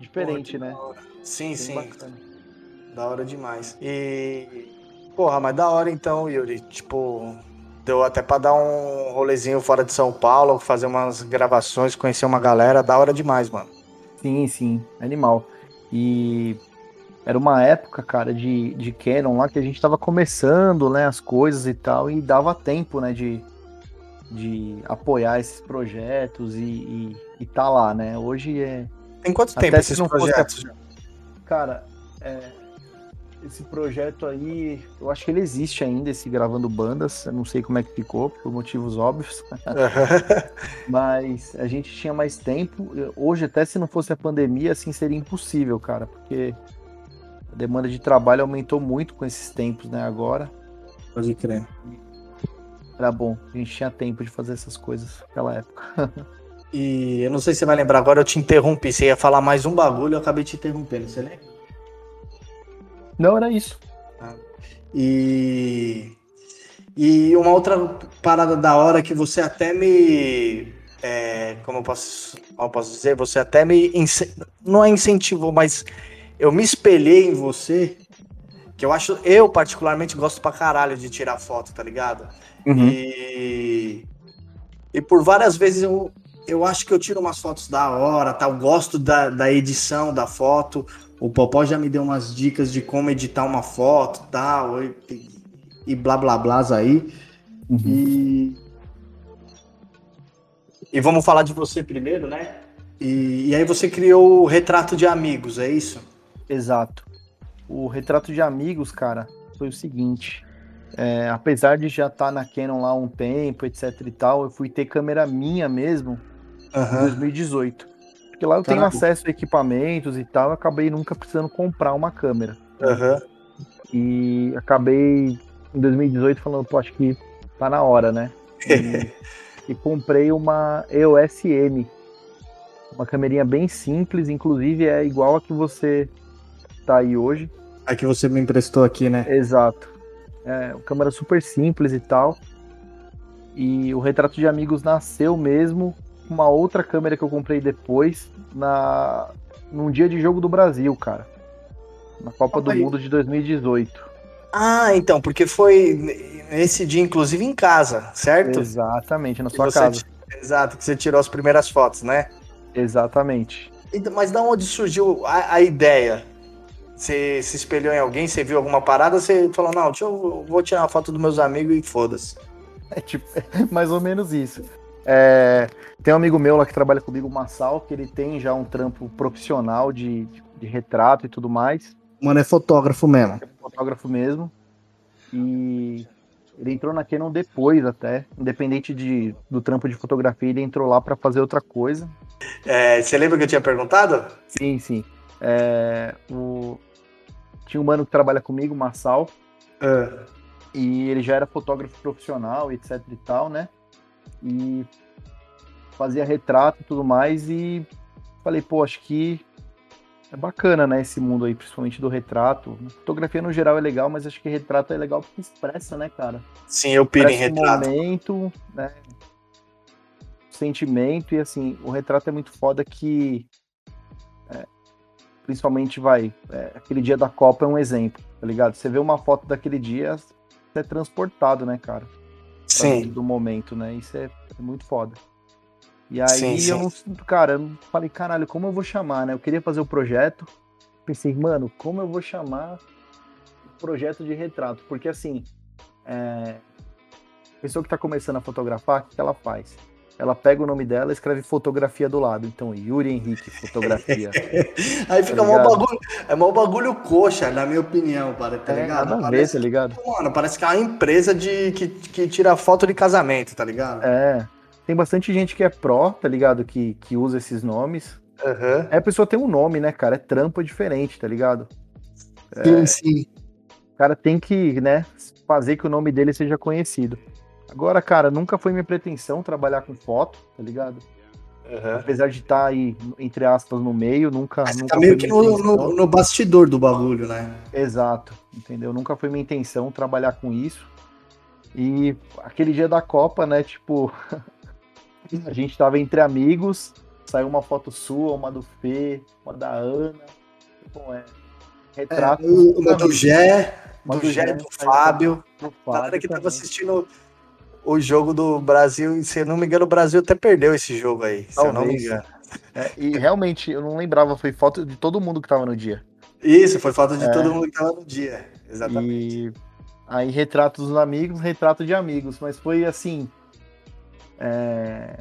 Diferente, Pô, né? Sim, bem sim. Bacana. Da hora demais. E. Porra, mas da hora então, Yuri. Tipo, deu até pra dar um rolezinho fora de São Paulo, fazer umas gravações, conhecer uma galera. Da hora demais, mano. Sim, sim. Animal. E era uma época, cara, de, de Canon lá que a gente tava começando, né, as coisas e tal, e dava tempo, né, de, de apoiar esses projetos e, e, e tá lá, né? Hoje é. Tem quanto tempo esses projetos? Fosse... Cara, é, esse projeto aí, eu acho que ele existe ainda, esse Gravando Bandas. Eu não sei como é que ficou, por motivos óbvios. *laughs* Mas a gente tinha mais tempo. Hoje, até se não fosse a pandemia, assim, seria impossível, cara, porque a demanda de trabalho aumentou muito com esses tempos, né, agora. Pode crer. Era bom, a gente tinha tempo de fazer essas coisas naquela época. *laughs* e eu não sei se você vai lembrar agora, eu te interrompi. Você ia falar mais um bagulho, eu acabei te interrompendo, você lembra? Não, era isso. Ah. E. E uma outra parada da hora que você até me é, como, eu posso, como eu posso dizer, você até me. Não é incentivou, mas eu me espelhei em você. Que eu acho. Eu, particularmente, gosto pra caralho de tirar foto, tá ligado? Uhum. E. E por várias vezes eu, eu acho que eu tiro umas fotos da hora, tal. Tá? Gosto da, da edição da foto. O Popó já me deu umas dicas de como editar uma foto, tal, e, e blá blá blá aí. Uhum. E e vamos falar de você primeiro, né? E, e aí você criou o Retrato de Amigos, é isso? Exato. O Retrato de Amigos, cara, foi o seguinte. É, apesar de já estar tá na Canon lá há um tempo, etc e tal, eu fui ter câmera minha mesmo uhum. em 2018. Porque lá eu tenho acesso a equipamentos e tal, eu acabei nunca precisando comprar uma câmera. Uhum. E acabei em 2018 falando, pô, acho que tá na hora, né? E *laughs* e comprei uma EOS M. Uma câmerinha bem simples, inclusive é igual a que você tá aí hoje. A que você me emprestou aqui, né? Exato. É uma câmera super simples e tal. E o retrato de amigos nasceu mesmo uma outra câmera que eu comprei depois, na num dia de jogo do Brasil, cara. Na Copa do Mundo de 2018. Ah, então, porque foi nesse dia, inclusive, em casa, certo? Exatamente, na sua casa. Exato, que você tirou as primeiras fotos, né? Exatamente. Então, mas da onde surgiu a, a, ideia? Você se espelhou em alguém, você viu alguma parada, você falou, não, deixa eu vou tirar uma foto dos meus amigos e foda-se. É tipo, *laughs* mais ou menos isso. É, tem um amigo meu lá que trabalha comigo, o Massal, que ele tem já um trampo profissional de, de, de retrato e tudo mais. Mano, é fotógrafo mesmo. É fotógrafo mesmo. E ele entrou na Canon depois até, independente de, do trampo de fotografia, ele entrou lá para fazer outra coisa. É, você lembra que eu tinha perguntado? Sim, sim. É, o... Tinha um mano que trabalha comigo, Massal. É. E ele já era fotógrafo profissional, etc e tal, né? E fazia retrato e tudo mais. E falei, pô, acho que é bacana, né, esse mundo aí, principalmente do retrato. Fotografia no geral é legal, mas acho que retrato é legal porque expressa, né, cara? Sim, eu piro em retrato. momento, né? Sentimento, e assim, o retrato é muito foda que. É, principalmente, vai. É, aquele dia da Copa é um exemplo, tá ligado? Você vê uma foto daquele dia, você é transportado, né, cara? Sim. Do momento, né? Isso é, é muito foda. E aí sim, sim. eu não, cara, eu falei, caralho, como eu vou chamar, né? Eu queria fazer o projeto. Pensei, mano, como eu vou chamar o projeto de retrato? Porque assim, é... a pessoa que tá começando a fotografar, o que ela faz? Ela pega o nome dela e escreve fotografia do lado. Então, Yuri Henrique, fotografia. *laughs* Aí fica tá mó bagulho, é mó bagulho coxa, na minha opinião, para, tá é, ligado? Nada parece, ver, tá ligado? Mano, parece que é uma empresa de, que, que tira foto de casamento, tá ligado? É. Tem bastante gente que é pró, tá ligado? Que, que usa esses nomes. Uhum. Aí a pessoa tem um nome, né, cara? É trampa diferente, tá ligado? Sim, é... sim. O cara tem que, né, fazer que o nome dele seja conhecido. Agora, cara, nunca foi minha pretensão trabalhar com foto, tá ligado? Uhum. Apesar de estar tá aí, entre aspas, no meio, nunca. Mas nunca tá meio que no, no, no, bastidor do bagulho, né? Exato, entendeu? Nunca foi minha intenção trabalhar com isso. E aquele dia da Copa, né, tipo, *laughs* A gente tava entre amigos, saiu uma foto sua, uma do Fê, uma da Ana. Bom, é. Retrato. É, uma do Gé, uma do, do Gé, do Fábio. Do Fábio galera que tava assistindo o jogo do Brasil, e se eu não me engano, o Brasil até perdeu esse jogo aí, Talvez. se eu não me engano. É, e realmente, eu não lembrava, foi foto de todo mundo que tava no dia. Isso, foi foto de é. todo mundo que tava no dia, exatamente. E aí, retrato dos amigos, retrato de amigos, mas foi assim, é,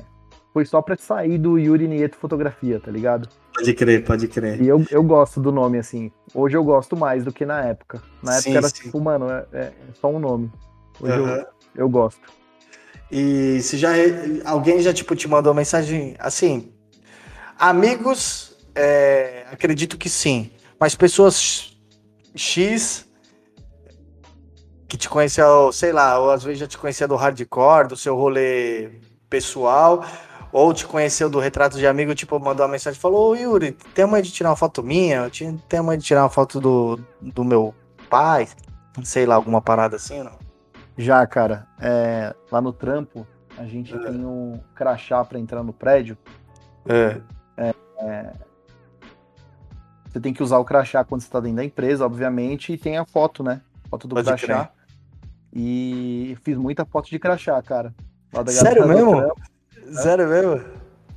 foi só pra sair do Yuri Nieto Fotografia, tá ligado? Pode crer, pode crer. E eu, eu gosto do nome, assim. Hoje eu gosto mais do que na época. Na época sim, era sim. tipo, mano, é, é, só um nome. Hoje uhum. eu, eu gosto. E se já alguém já tipo te mandou mensagem assim, amigos, é, acredito que sim, mas pessoas X que te conheceu, sei lá, ou às vezes já te conhecia do hardcore, do seu rolê pessoal, ou te conheceu do retrato de amigo, tipo, mandou uma mensagem falou, ô Yuri, tem uma de tirar uma foto minha? Tem uma de tirar uma foto do, do meu pai? Sei lá, alguma parada assim não? Já, cara, é, lá no trampo, A gente é. tem um crachá para entrar no prédio. É. É, é. Você tem que usar o crachá quando você tá dentro da empresa, obviamente, e tem a foto, né? Foto do Pode crachá. Crer. E fiz muita foto de crachá, cara. Sério mesmo? Trampo, né? Sério mesmo?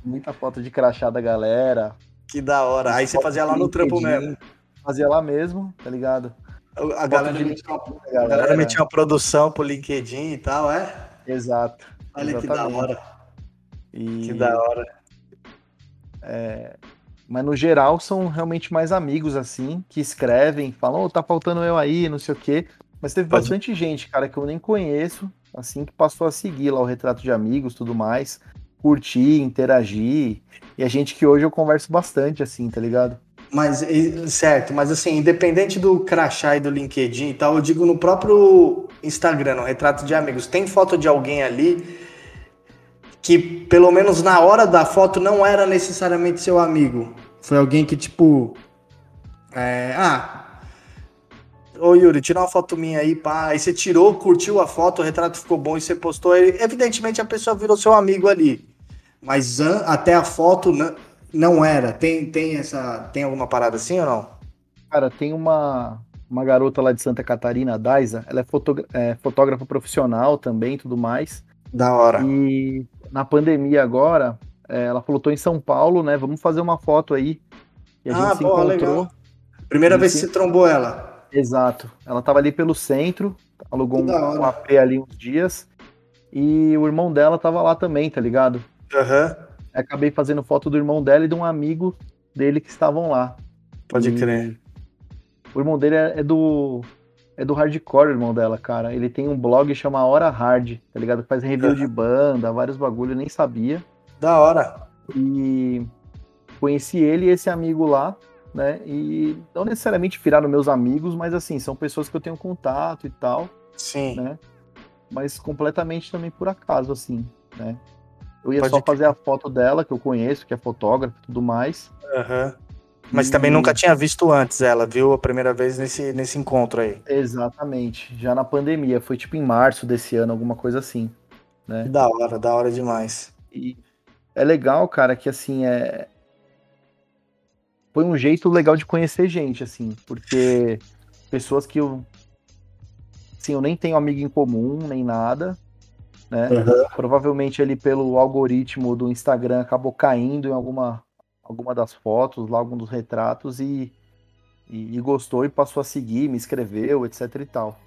Muita foto de crachá da galera. Que da hora. Aí você fazia lá no trampo mesmo. Fazia lá mesmo, tá ligado? A galera, metia uma, a galera metia uma produção pro LinkedIn e tal, é? Exato. Olha exatamente. que da hora. E... Que da hora. É... Mas no geral são realmente mais amigos, assim, que escrevem, falam, oh, tá faltando eu aí, não sei o quê. Mas teve Pode... bastante gente, cara, que eu nem conheço, assim, que passou a seguir lá o retrato de amigos tudo mais, curtir, interagir. E a gente que hoje eu converso bastante, assim, tá ligado? Mas, certo, mas assim, independente do crachá e do LinkedIn e tal, eu digo no próprio Instagram, no retrato de amigos, tem foto de alguém ali que, pelo menos na hora da foto, não era necessariamente seu amigo. Foi alguém que, tipo. É, ah. Ô Yuri, tira uma foto minha aí, pá. Aí você tirou, curtiu a foto, o retrato ficou bom e você postou. Evidentemente a pessoa virou seu amigo ali. Mas até a foto não era. Tem, tem essa. Tem alguma parada assim ou não? Cara, tem uma, uma garota lá de Santa Catarina, a Daisa. Ela é, é fotógrafa profissional também tudo mais. Da hora. E na pandemia agora, é, ela falou: tô em São Paulo, né? Vamos fazer uma foto aí. E a ah, gente se encontrou. Legal. Primeira vez que você trombou ela. Exato. Ela tava ali pelo centro, alugou um, um AP ali uns dias. E o irmão dela tava lá também, tá ligado? Aham. Uhum acabei fazendo foto do irmão dela e de um amigo dele que estavam lá. Pode e crer. O irmão dele é, é, do. É do hardcore, o irmão dela, cara. Ele tem um blog chama Hora Hard, tá ligado? Faz review de banda, vários bagulho, nem sabia. Da hora. E conheci ele e esse amigo lá, né? E não necessariamente viraram meus amigos, mas assim, são pessoas que eu tenho contato e tal. Sim. Né? Mas completamente também por acaso, assim, né? Eu ia Pode só fazer a foto dela, que eu conheço, que é fotógrafa e tudo mais. Uhum. Mas e... também nunca tinha visto antes ela, viu? A primeira vez nesse, nesse encontro aí. Exatamente. Já na pandemia. Foi tipo em março desse ano, alguma coisa assim. Né? Da hora, da hora demais. E é legal, cara, que assim, é. Foi um jeito legal de conhecer gente, assim, porque pessoas que eu. Assim, eu nem tenho amigo em comum, nem nada né? Uhum. Provavelmente ele pelo algoritmo do Instagram acabou caindo em alguma, alguma das fotos, lá algum dos retratos e, e, e gostou e passou a seguir, me escreveu, etc e tal.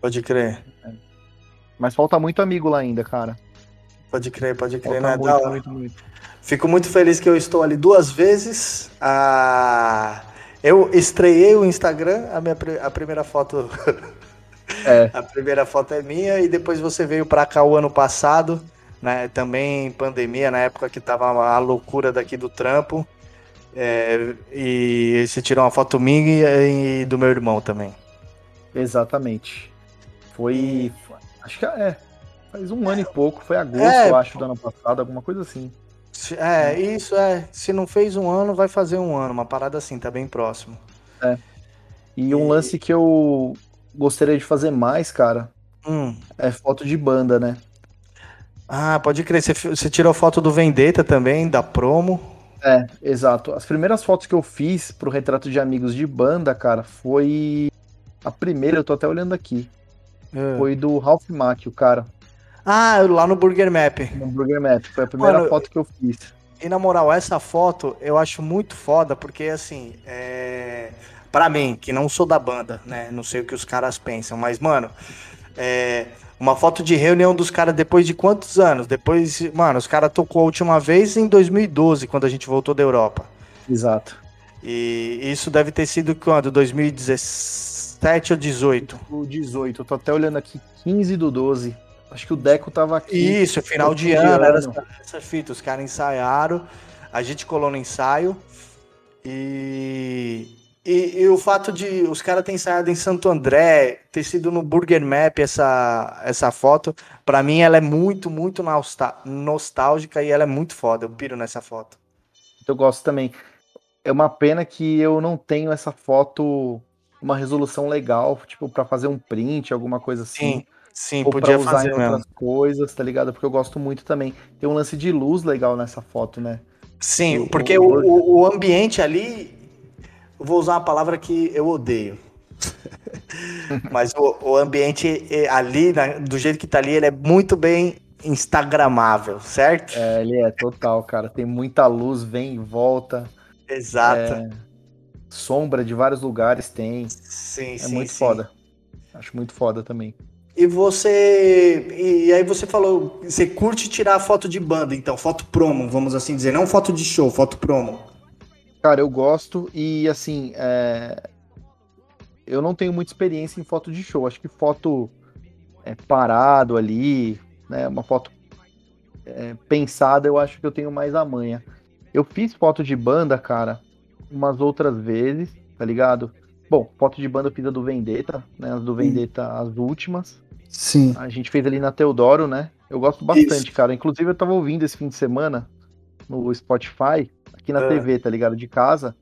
Pode crer. É. Mas falta muito amigo lá ainda, cara. Pode crer, pode crer, falta né? Muito, muito, muito. Fico muito feliz que eu estou ali duas vezes. Ah, eu estreiei o Instagram, a minha a primeira foto *laughs* É. A primeira foto é minha e depois você veio para cá o ano passado, né? Também pandemia, na época que tava a loucura daqui do trampo. É, e você tirou uma foto minha e, e do meu irmão também. Exatamente. Foi. Acho que é. Faz um ano e pouco, foi agosto, é, eu acho, do ano passado, alguma coisa assim. É, isso é. Se não fez um ano, vai fazer um ano, uma parada assim, tá bem próximo. É. E um lance que eu gostaria de fazer mais, cara, hum. é foto de banda, né? Ah, pode crer. Você, você tirou foto do Vendetta também, da promo. É, exato. As primeiras fotos que eu fiz pro retrato de amigos de banda, cara, foi. A primeira, eu tô até olhando aqui. É. Foi do Ralph Mack, o cara. Ah, lá no Burger Map. No Burger Map. Foi a primeira Mano, foto que eu fiz. E na moral, essa foto eu acho muito foda, porque assim. É para mim, que não sou da banda, né? Não sei o que os caras pensam, mas, mano, é, uma foto de reunião dos caras depois de quantos anos? Depois, mano, os caras tocou a última vez em 2012, quando a gente voltou da Europa. Exato. E isso deve ter sido quando? 2017 ou 18? O 18, eu tô até olhando aqui, 15 do 12. Acho que o Deco tava aqui. Isso, final de ano, era essa, essa fita. Os caras ensaiaram, a gente colou no ensaio e e, e, o fato de os caras terem ensaiado em Santo André, ter sido no Burger Map essa, essa foto, para mim ela é muito, muito nostálgica e ela é muito foda. Eu piro nessa foto. Eu gosto também. É uma pena que eu não tenho essa foto, uma resolução legal, tipo, para fazer um print, alguma coisa assim. Sim. Sim, ou podia usar fazer em mesmo. outras coisas, tá ligado? Porque eu gosto muito também. Tem um lance de luz legal nessa foto, né? Sim, porque o, o, o ambiente ali, eu vou usar uma palavra que eu odeio. *laughs* Mas o, o ambiente eh, ali, do jeito que tá ali, ele é muito bem instagramável, certo? É, ele é total, cara. Tem muita luz, vem e volta. Exato. É, sombra de vários lugares tem. sim, É sim, muito sim. foda. Acho muito foda também. E você. E aí você falou, você curte tirar foto de banda, então, foto promo, vamos assim dizer, não foto de show, foto promo. Cara, eu gosto e assim, é, eu não tenho muita experiência em foto de show. Acho que foto é, parado ali, né? Uma foto é, pensada, eu acho que eu tenho mais a manha. Eu fiz foto de banda, cara, umas outras vezes, tá ligado? Bom, foto de banda eu fiz a do Vendetta, né? As do Vendetta, as últimas. Sim. A gente fez ali na Teodoro, né? Eu gosto bastante, Isso. cara. Inclusive, eu tava ouvindo esse fim de semana no Spotify, aqui na Ah. TV, tá ligado? De casa.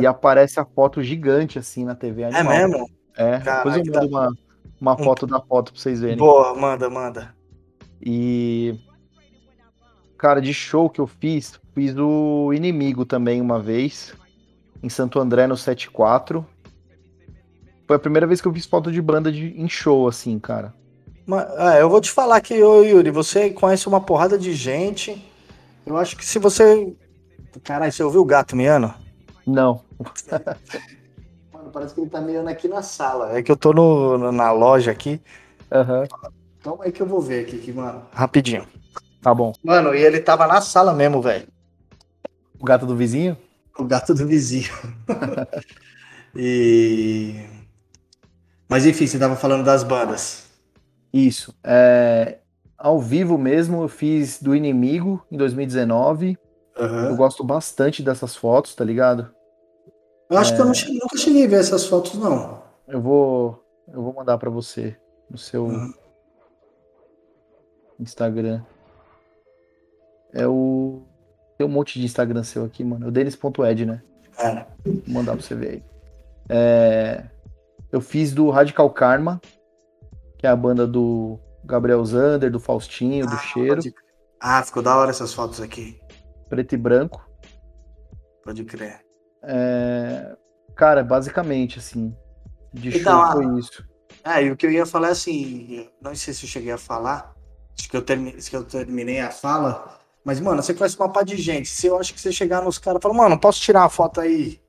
E aparece a foto gigante assim na TV. É animal. mesmo? É, Caraca, depois eu mando uma, uma foto da foto pra vocês verem. Boa, manda, manda. E. Cara, de show que eu fiz, fiz o Inimigo também uma vez, em Santo André no 74. Foi a primeira vez que eu fiz foto de banda de, em show, assim, cara. Mas, é, eu vou te falar que, ô Yuri, você conhece uma porrada de gente. Eu acho que se você. Caralho, você ouviu o gato miando? Não. *laughs* Mano, parece que ele tá miando aqui na sala. É que eu tô no, na loja aqui. Aham. Calma aí que eu vou ver aqui, que, mano. Rapidinho. Tá bom. Mano, e ele tava na sala mesmo, velho. O gato do vizinho? O gato do vizinho. *laughs* e. Mas enfim, você tava falando das bandas. Isso. É, ao vivo mesmo, eu fiz do Inimigo em 2019. Eu gosto bastante dessas fotos, tá ligado? Eu acho que eu não cheguei- nunca cheguei a ver essas fotos, não. Eu vou, eu vou mandar pra você no seu Uhum. Instagram. É o tem um monte de Instagram seu aqui, mano. É o denis.ed, né? É. Vou mandar pra você ver aí. É, eu fiz do Radical Karma, que é a banda do Gabriel Zander, do Faustinho, do Cheiro, Ah, ficou da hora essas fotos aqui. Preto e branco. Pode crer. É, cara, basicamente, assim, de show Então, a- foi isso. Ah, e o que eu ia falar é assim, não sei se eu cheguei a falar, acho que eu, termi- se eu terminei a fala, mas, mano, você conhece uma pá de gente. Se eu acho que você chegar nos caras e falar, mano, posso tirar uma foto aí?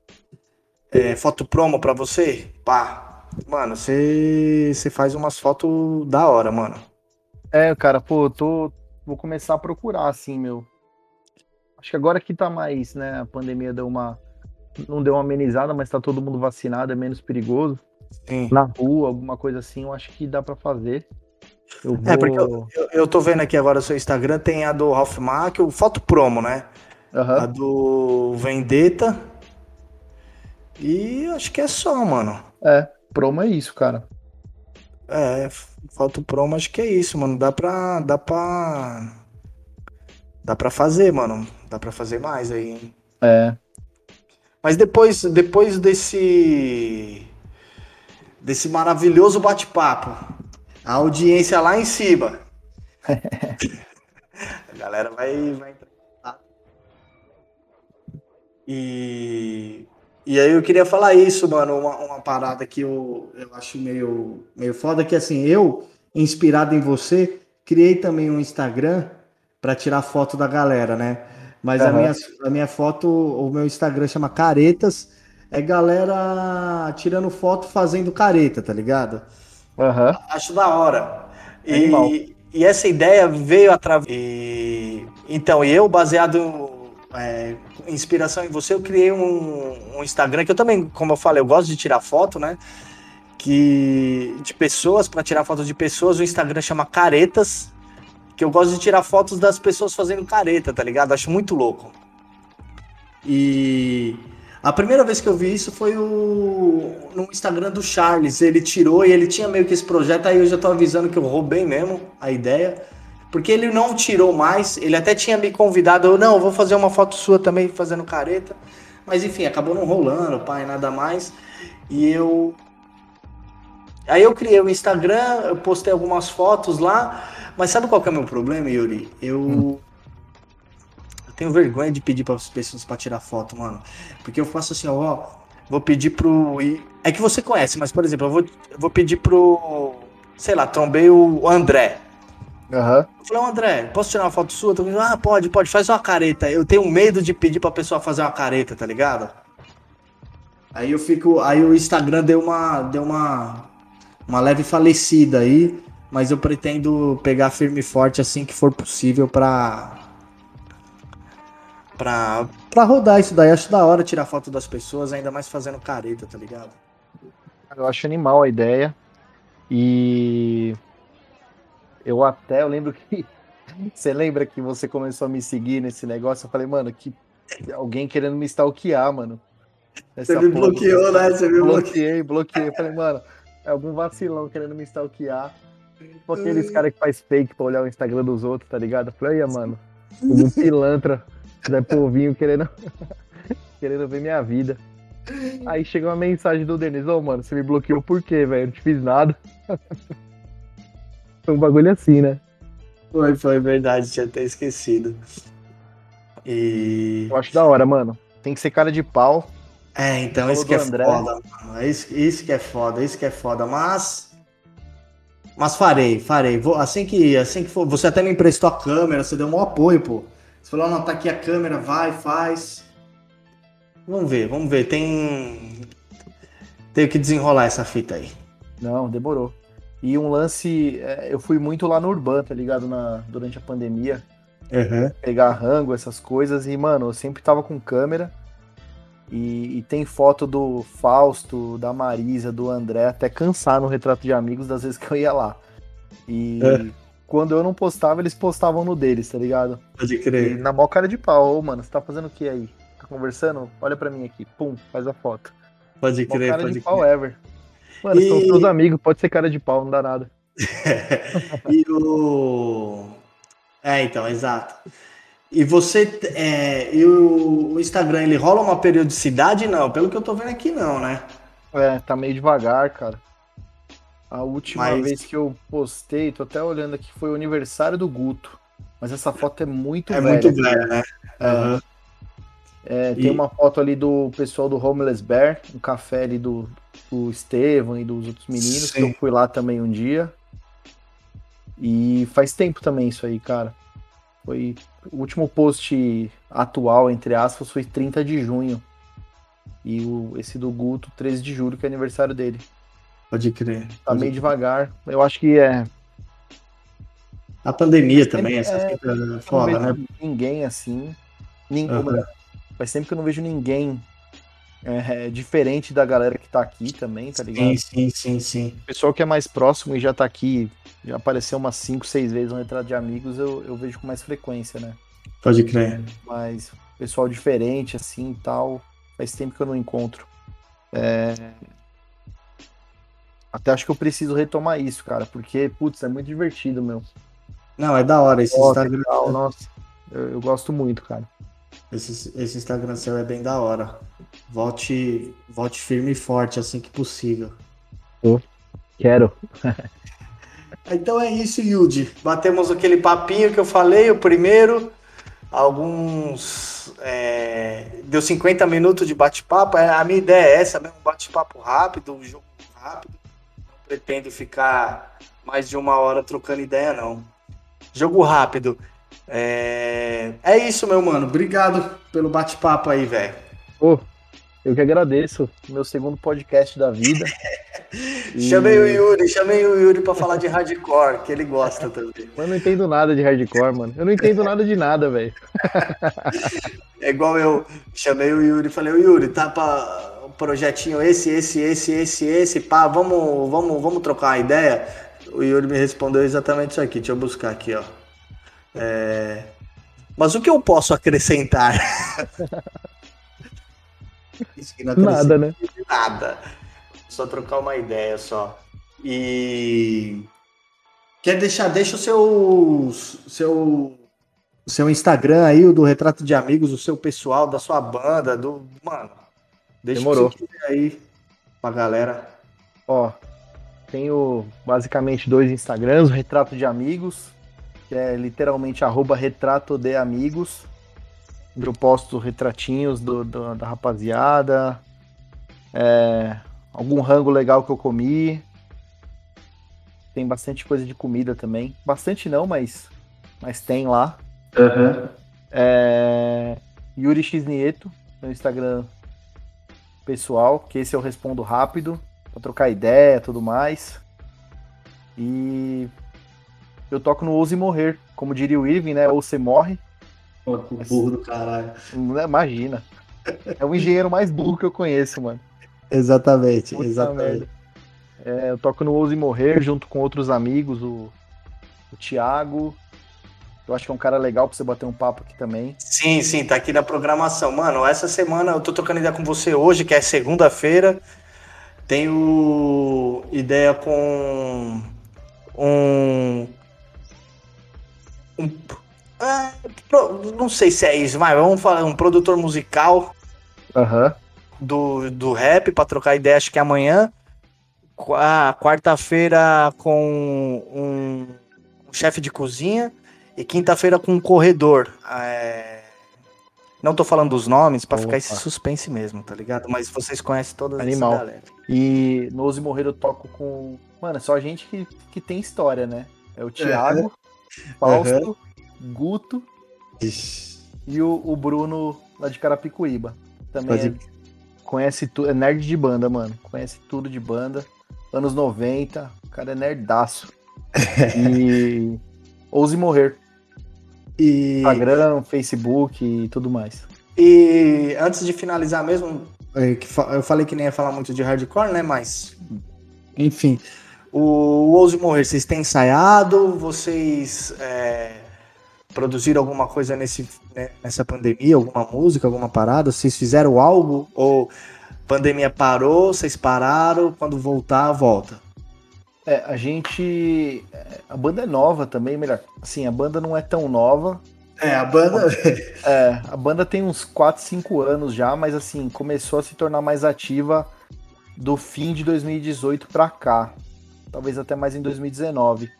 É, foto promo pra você? Pá. Mano, você, você faz umas fotos da hora, mano. É, cara, pô, eu tô. Vou começar a procurar, assim, meu. Acho que agora que tá mais, né? A pandemia deu uma. Não deu uma amenizada, mas tá todo mundo vacinado, é menos perigoso. Sim. Na rua, alguma coisa assim, eu acho que dá pra fazer. Eu vou. É, porque Eu, eu tô vendo aqui agora o seu Instagram, tem a do Ralph Macchio, foto promo, né? A Aham. do Vendetta. E acho que é só, mano. É, promo é isso, cara. É, foto promo, acho que é isso, mano. Dá pra. Dá pra. Dá pra fazer, mano. Dá pra fazer mais aí, hein? É. Mas depois, depois desse. Desse maravilhoso bate-papo, a audiência lá em cima. *laughs* a galera vai, vai entrar. E, e aí eu queria falar isso, mano, uma, uma parada que eu, eu acho meio, meio foda, que assim, eu, inspirado em você, criei também um Instagram para tirar foto da galera, né? Mas a, Aham. minha, a minha foto, o meu Instagram chama Caretas, é galera tirando foto fazendo careta, tá ligado? Aham. Acho da hora. E, e essa ideia veio através. E, então, e eu, baseado é, em inspiração em você, eu criei um, um Instagram que eu também, como eu falei, eu gosto de tirar foto, né? Que de pessoas, para tirar foto de pessoas, o Instagram chama Caretas. Que eu gosto de tirar fotos das pessoas fazendo careta, tá ligado? Acho muito louco. E a primeira vez que eu vi isso foi o, no Instagram do Charles. Ele tirou e ele tinha meio que esse projeto. Aí eu já tô avisando que eu roubei mesmo a ideia. Porque ele não tirou mais. Ele até tinha me convidado. Eu, não, eu vou fazer uma foto sua também fazendo careta. Mas enfim, acabou não rolando, pai, nada mais. E eu. Aí eu criei o Instagram, eu postei algumas fotos lá, mas sabe qual que é o meu problema, Yuri? Eu, hum. eu tenho vergonha de pedir para as pessoas para tirar foto, mano. Porque eu faço assim, ó, vou pedir pro. É que você conhece, mas por exemplo, eu vou, eu vou pedir pro. Sei lá, trombei o André. Uhum. Eu falei, André, posso tirar uma foto sua? Tô ah, pode, pode, faz uma careta. Eu tenho medo de pedir pra pessoa fazer uma careta, tá ligado? Aí eu fico. Aí o Instagram deu uma. Deu uma. Uma leve falecida aí. Mas eu pretendo pegar firme e forte assim que for possível pra. Pra, pra rodar isso daí. Acho da hora tirar foto das pessoas, ainda mais fazendo careta, tá ligado? Eu acho animal a ideia. E eu até, eu lembro que. *laughs* Você lembra que você começou a me seguir nesse negócio? Eu falei, mano, que alguém querendo me stalkear, mano. Essa você me bloqueou, né? Você me bloqueei, bloqueei. Eu falei, mano, algum vacilão querendo me stalkear. Tipo aqueles caras que faz fake pra olhar o Instagram dos outros, tá ligado? Eu falei, aí, mano, como um pilantra, Zé Povinho querendo, *laughs* querendo ver minha vida. Aí chega uma mensagem do Denis, ô, oh, mano, você me bloqueou por quê, velho? Não te fiz nada. *laughs* Foi um bagulho assim, né? Foi, foi verdade, tinha até esquecido. E. Eu acho da hora, mano. Tem que ser cara de pau. É, então isso que é André. foda, mano. Isso, isso que é foda, isso que é foda. Mas. Mas farei, farei. Vou, assim que assim que for. Você até me emprestou a câmera, você deu um apoio, pô. Você falou, não, tá aqui a câmera, vai, faz. Vamos ver, vamos ver. Tem. Tenho que desenrolar essa fita aí. Não, demorou. E um lance, é, eu fui muito lá no Urban, tá ligado? Na, durante a pandemia. Uhum. Pegar rango, essas coisas. E, mano, eu sempre tava com câmera. E, e, tem foto do Fausto, da Marisa, do André, até cansar no retrato de amigos das vezes que eu ia lá. E é. quando eu não postava, eles postavam no deles, tá ligado? Pode crer. E na mó cara de pau, ô, mano, você tá fazendo o que aí? Tá conversando? Olha pra mim aqui. Pum, faz a foto. Pode crer, cara pode de crer. pau ever. Mano, e... são seus amigos, pode ser cara de pau, não dá nada. *laughs* e o. É, então, exato. E você. É, e o Instagram, ele rola uma periodicidade? Não, pelo que eu tô vendo aqui, não, né? É, tá meio devagar, cara. A última Mas... vez que eu postei, tô até olhando aqui, foi o aniversário do Guto. Mas essa foto é muito é velha. É muito velha, né? Uhum. É, e... Tem uma foto ali do pessoal do Homeless Bear, um café ali do, do Estevam e dos outros meninos, Sim. que eu fui lá também um dia. E faz tempo também isso aí, cara. Foi o último post atual, entre aspas, foi 30 de junho. E o, esse do Guto, 13 de julho, que é aniversário dele. Pode crer. Tá pode meio crer. devagar. Eu acho que é. A pandemia também, essa é, fita foda, né? Ninguém assim. Ninguém, uhum. Faz tempo que eu não vejo ninguém é, é, diferente da galera que tá aqui também, tá ligado? Sim, sim, sim, sim. O pessoal que é mais próximo e já tá aqui, já apareceu umas 5, 6 vezes no retrato de amigos, eu, eu vejo com mais frequência, né? Pode crer. Mas pessoal diferente, assim tal, faz tempo que eu não encontro. É... Até acho que eu preciso retomar isso, cara, porque, putz, é muito divertido, meu. Não, é da hora esse Instagram. Nossa, eu, eu gosto muito, cara. Esse, esse Instagram seu é bem da hora. Volte, volte firme e forte assim que possível. Oh, quero. *laughs* então é isso, Yudi. Batemos aquele papinho que eu falei, o primeiro. Alguns. É, deu 50 minutos de bate-papo. É, a minha ideia é essa mesmo: bate-papo rápido, um jogo rápido. Não pretendo ficar mais de uma hora trocando ideia, não. Jogo rápido. É... é isso, meu mano. Obrigado pelo bate-papo aí, velho. Oh, eu que agradeço. Meu segundo podcast da vida. e... *laughs* Chamei o Yuri, chamei o Yuri pra falar de hardcore, que ele gosta *laughs* também. Mas eu não entendo nada de hardcore, mano. Eu não entendo nada de nada, velho. *laughs* é igual eu chamei o Yuri e falei, o Yuri, tá pra um projetinho esse, esse, esse, esse, esse, pá, vamos, vamos, vamos trocar uma ideia? O Yuri me respondeu exatamente isso aqui. Deixa eu buscar aqui, ó. É... Mas o que eu posso acrescentar? *laughs* nada, né? Nada. Só trocar uma ideia só. E quer deixar, deixa o seu seu seu Instagram aí, o do Retrato de Amigos, o seu pessoal, da sua banda, do mano. Deixa Demorou. aí pra galera. Ó, tenho basicamente dois Instagrams, o Retrato de Amigos, que é literalmente arroba retrato de amigos. Eu posto retratinhos do, do da rapaziada, é, algum rango legal que eu comi. Tem bastante coisa de comida também. Bastante não, mas, mas tem lá. Uhum. É, Yuri X Nieto, no Instagram pessoal, que esse eu respondo rápido, pra trocar ideia e tudo mais. E eu toco no Ouse Morrer, como diria o Irving, né? Ou você morre. Pô, burro do caralho. Imagina. É o engenheiro mais burro que eu conheço, mano. Exatamente, Puta exatamente. É, eu toco no Ouse Morrer junto com outros amigos, o, o Thiago. Eu acho que é um cara legal pra você bater um papo aqui também. Sim, sim, tá aqui na programação. Mano, essa semana eu tô trocando ideia com você hoje, que é segunda-feira. Tenho ideia com um. Um é, pro- não sei se é isso, mas vamos falar, um produtor musical Aham. do, do rap pra trocar ideia, acho que é amanhã. Qua- Quarta-feira com um, um chefe de cozinha e quinta-feira com um corredor. É, Não tô falando dos nomes pra ficar esse suspense mesmo, tá ligado? Mas vocês conhecem todas Animal. essa galera. E no Ouse Morrer eu toco com. Mano, é só gente que, que tem história, né? É o Thiago, Fausto, Guto e o, o Bruno lá de Carapicuíba. Também Pode- é- conhece tudo. É nerd de banda, mano. Conhece tudo de banda. Anos 90. O cara é nerdaço. *laughs* e. Ouse Morrer. E, Instagram, Facebook e tudo mais. e antes de finalizar mesmo, é, eu falei que nem ia falar muito de hardcore, né? Mas. Enfim. O Ouse Morrer, vocês têm ensaiado? Vocês é, produziram alguma coisa nesse, né, nessa pandemia? Alguma música, alguma parada? Vocês fizeram algo? Ou pandemia parou, vocês pararam? Quando voltar, volta? É, a gente. é, A banda é nova também, melhor. Assim, a banda não é tão nova. É, a banda. *laughs* É, a banda tem uns 4, 5 anos já, mas assim, começou a se tornar mais ativa do fim de 2018 pra cá. Talvez até mais em 2019.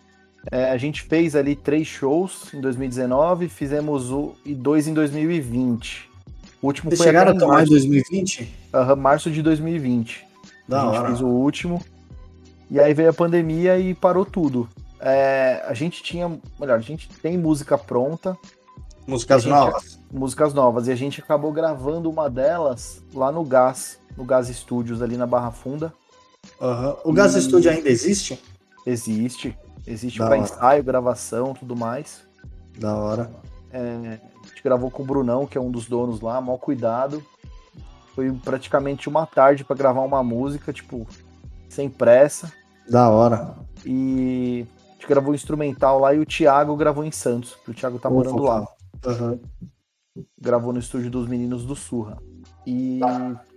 É, a gente fez ali três shows em 2019, fizemos o, e dois em 2020. O último Vocês foi chegaram a até março, 2020? aham, março de 2020. Da a gente hora. fez o último. E aí veio a pandemia e parou tudo. É, a gente tinha, melhor, a gente tem música pronta, Músicas gente- novas? músicas novas, e a gente acabou gravando uma delas lá no Gás, no Gás Studios, ali na Barra Funda. Aham. O Gas E- Studio ainda existe? Existe, existe para ensaio, gravação, tudo mais. Da hora. É, a gente gravou com o Brunão, que é um dos donos lá, mal cuidado. Foi praticamente uma tarde para gravar uma música, tipo, sem pressa. Da hora. E a gente gravou o instrumental lá e o Thiago gravou em Santos, que o Thiago tá morando lá. Aham. Gravou no estúdio dos meninos do Surra. E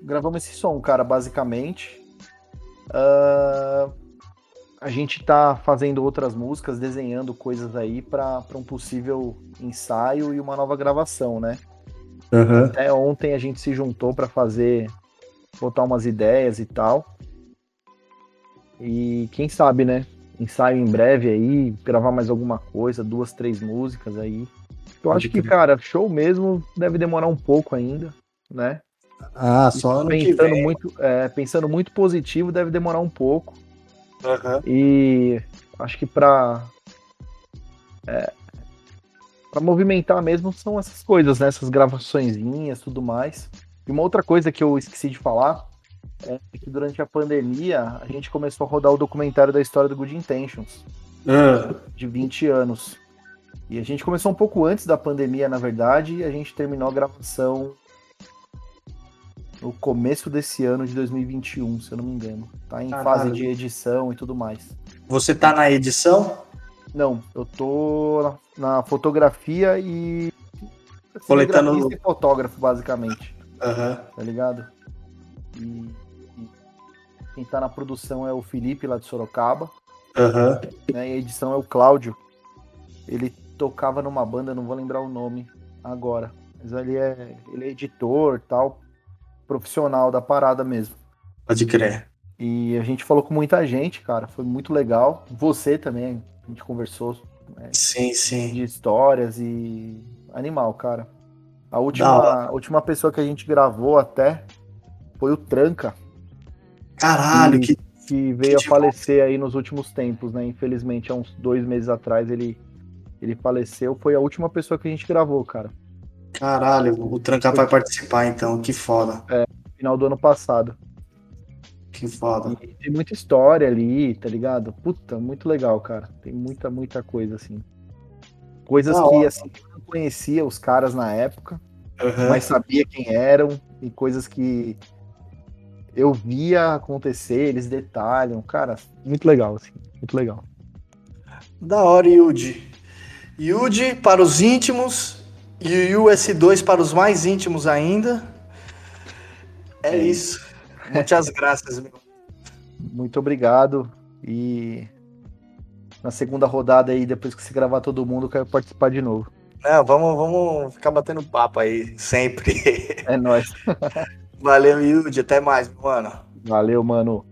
gravamos esse som, cara, basicamente. Ah, a gente tá fazendo outras músicas, desenhando coisas aí para um possível ensaio e uma nova gravação, né? Aham. Até ontem a gente se juntou para fazer, botar umas ideias e tal. E quem sabe, né? Ensaio em breve aí, gravar mais alguma coisa, duas, três músicas aí. Eu acho que, cara, show mesmo deve demorar um pouco ainda, né? Ah, só pensando muito, é, pensando muito positivo, deve demorar um pouco. Aham. E acho que pra. É, pra movimentar mesmo são essas coisas, né? Essas gravaçõezinhas tudo mais. E uma outra coisa que eu esqueci de falar é que durante a pandemia a gente começou a rodar o documentário da história do Good Intentions, Ah, de 20 anos. E a gente começou um pouco antes da pandemia, na verdade, e a gente terminou a gravação no começo desse ano de 2021, se eu não me engano. Tá em Caralho. fase de edição e tudo mais. Você tá na edição? Não, eu tô na, na fotografia e. Coletando- e fotógrafo, basicamente, Aham. tá ligado? E, e quem tá na produção é o Felipe, lá de Sorocaba, Aham. né? E a edição é o Cláudio. Ele tocava numa banda, não vou lembrar o nome agora. Mas ele é, ele é editor tal, profissional da parada mesmo. Pode crer. E a gente falou com muita gente, cara. Foi muito legal. Você também, a gente conversou. Né, sim, sim. De histórias e. Animal, cara. A última, a última pessoa que a gente gravou até foi o Tranca. Caralho, que. Que veio que a falecer aí nos últimos tempos, né? Infelizmente, há uns dois meses atrás ele, ele faleceu. Foi a última pessoa que a gente gravou, cara. Caralho, o Tranca vai participar então, que foda. É, final do ano passado. Que foda. E tem muita história ali, tá ligado? Puta, muito legal, cara. Tem muita, muita coisa, assim. Coisas ah, que, ó. assim, eu não conhecia os caras na época, uhum. mas sabia quem eram, e coisas que eu via acontecer, eles detalham. Cara, muito legal, assim. Muito legal. Da hora, Yudi. Yudi para os íntimos e o US2 para os mais íntimos ainda. É, é isso. Muitas graças, meu. Muito obrigado. E na segunda rodada aí, depois que você gravar todo mundo, eu quero participar de novo. Não, vamos, vamos ficar batendo papo aí, sempre. É nóis. *laughs* Valeu, Yudi. Até mais, mano. Valeu, mano.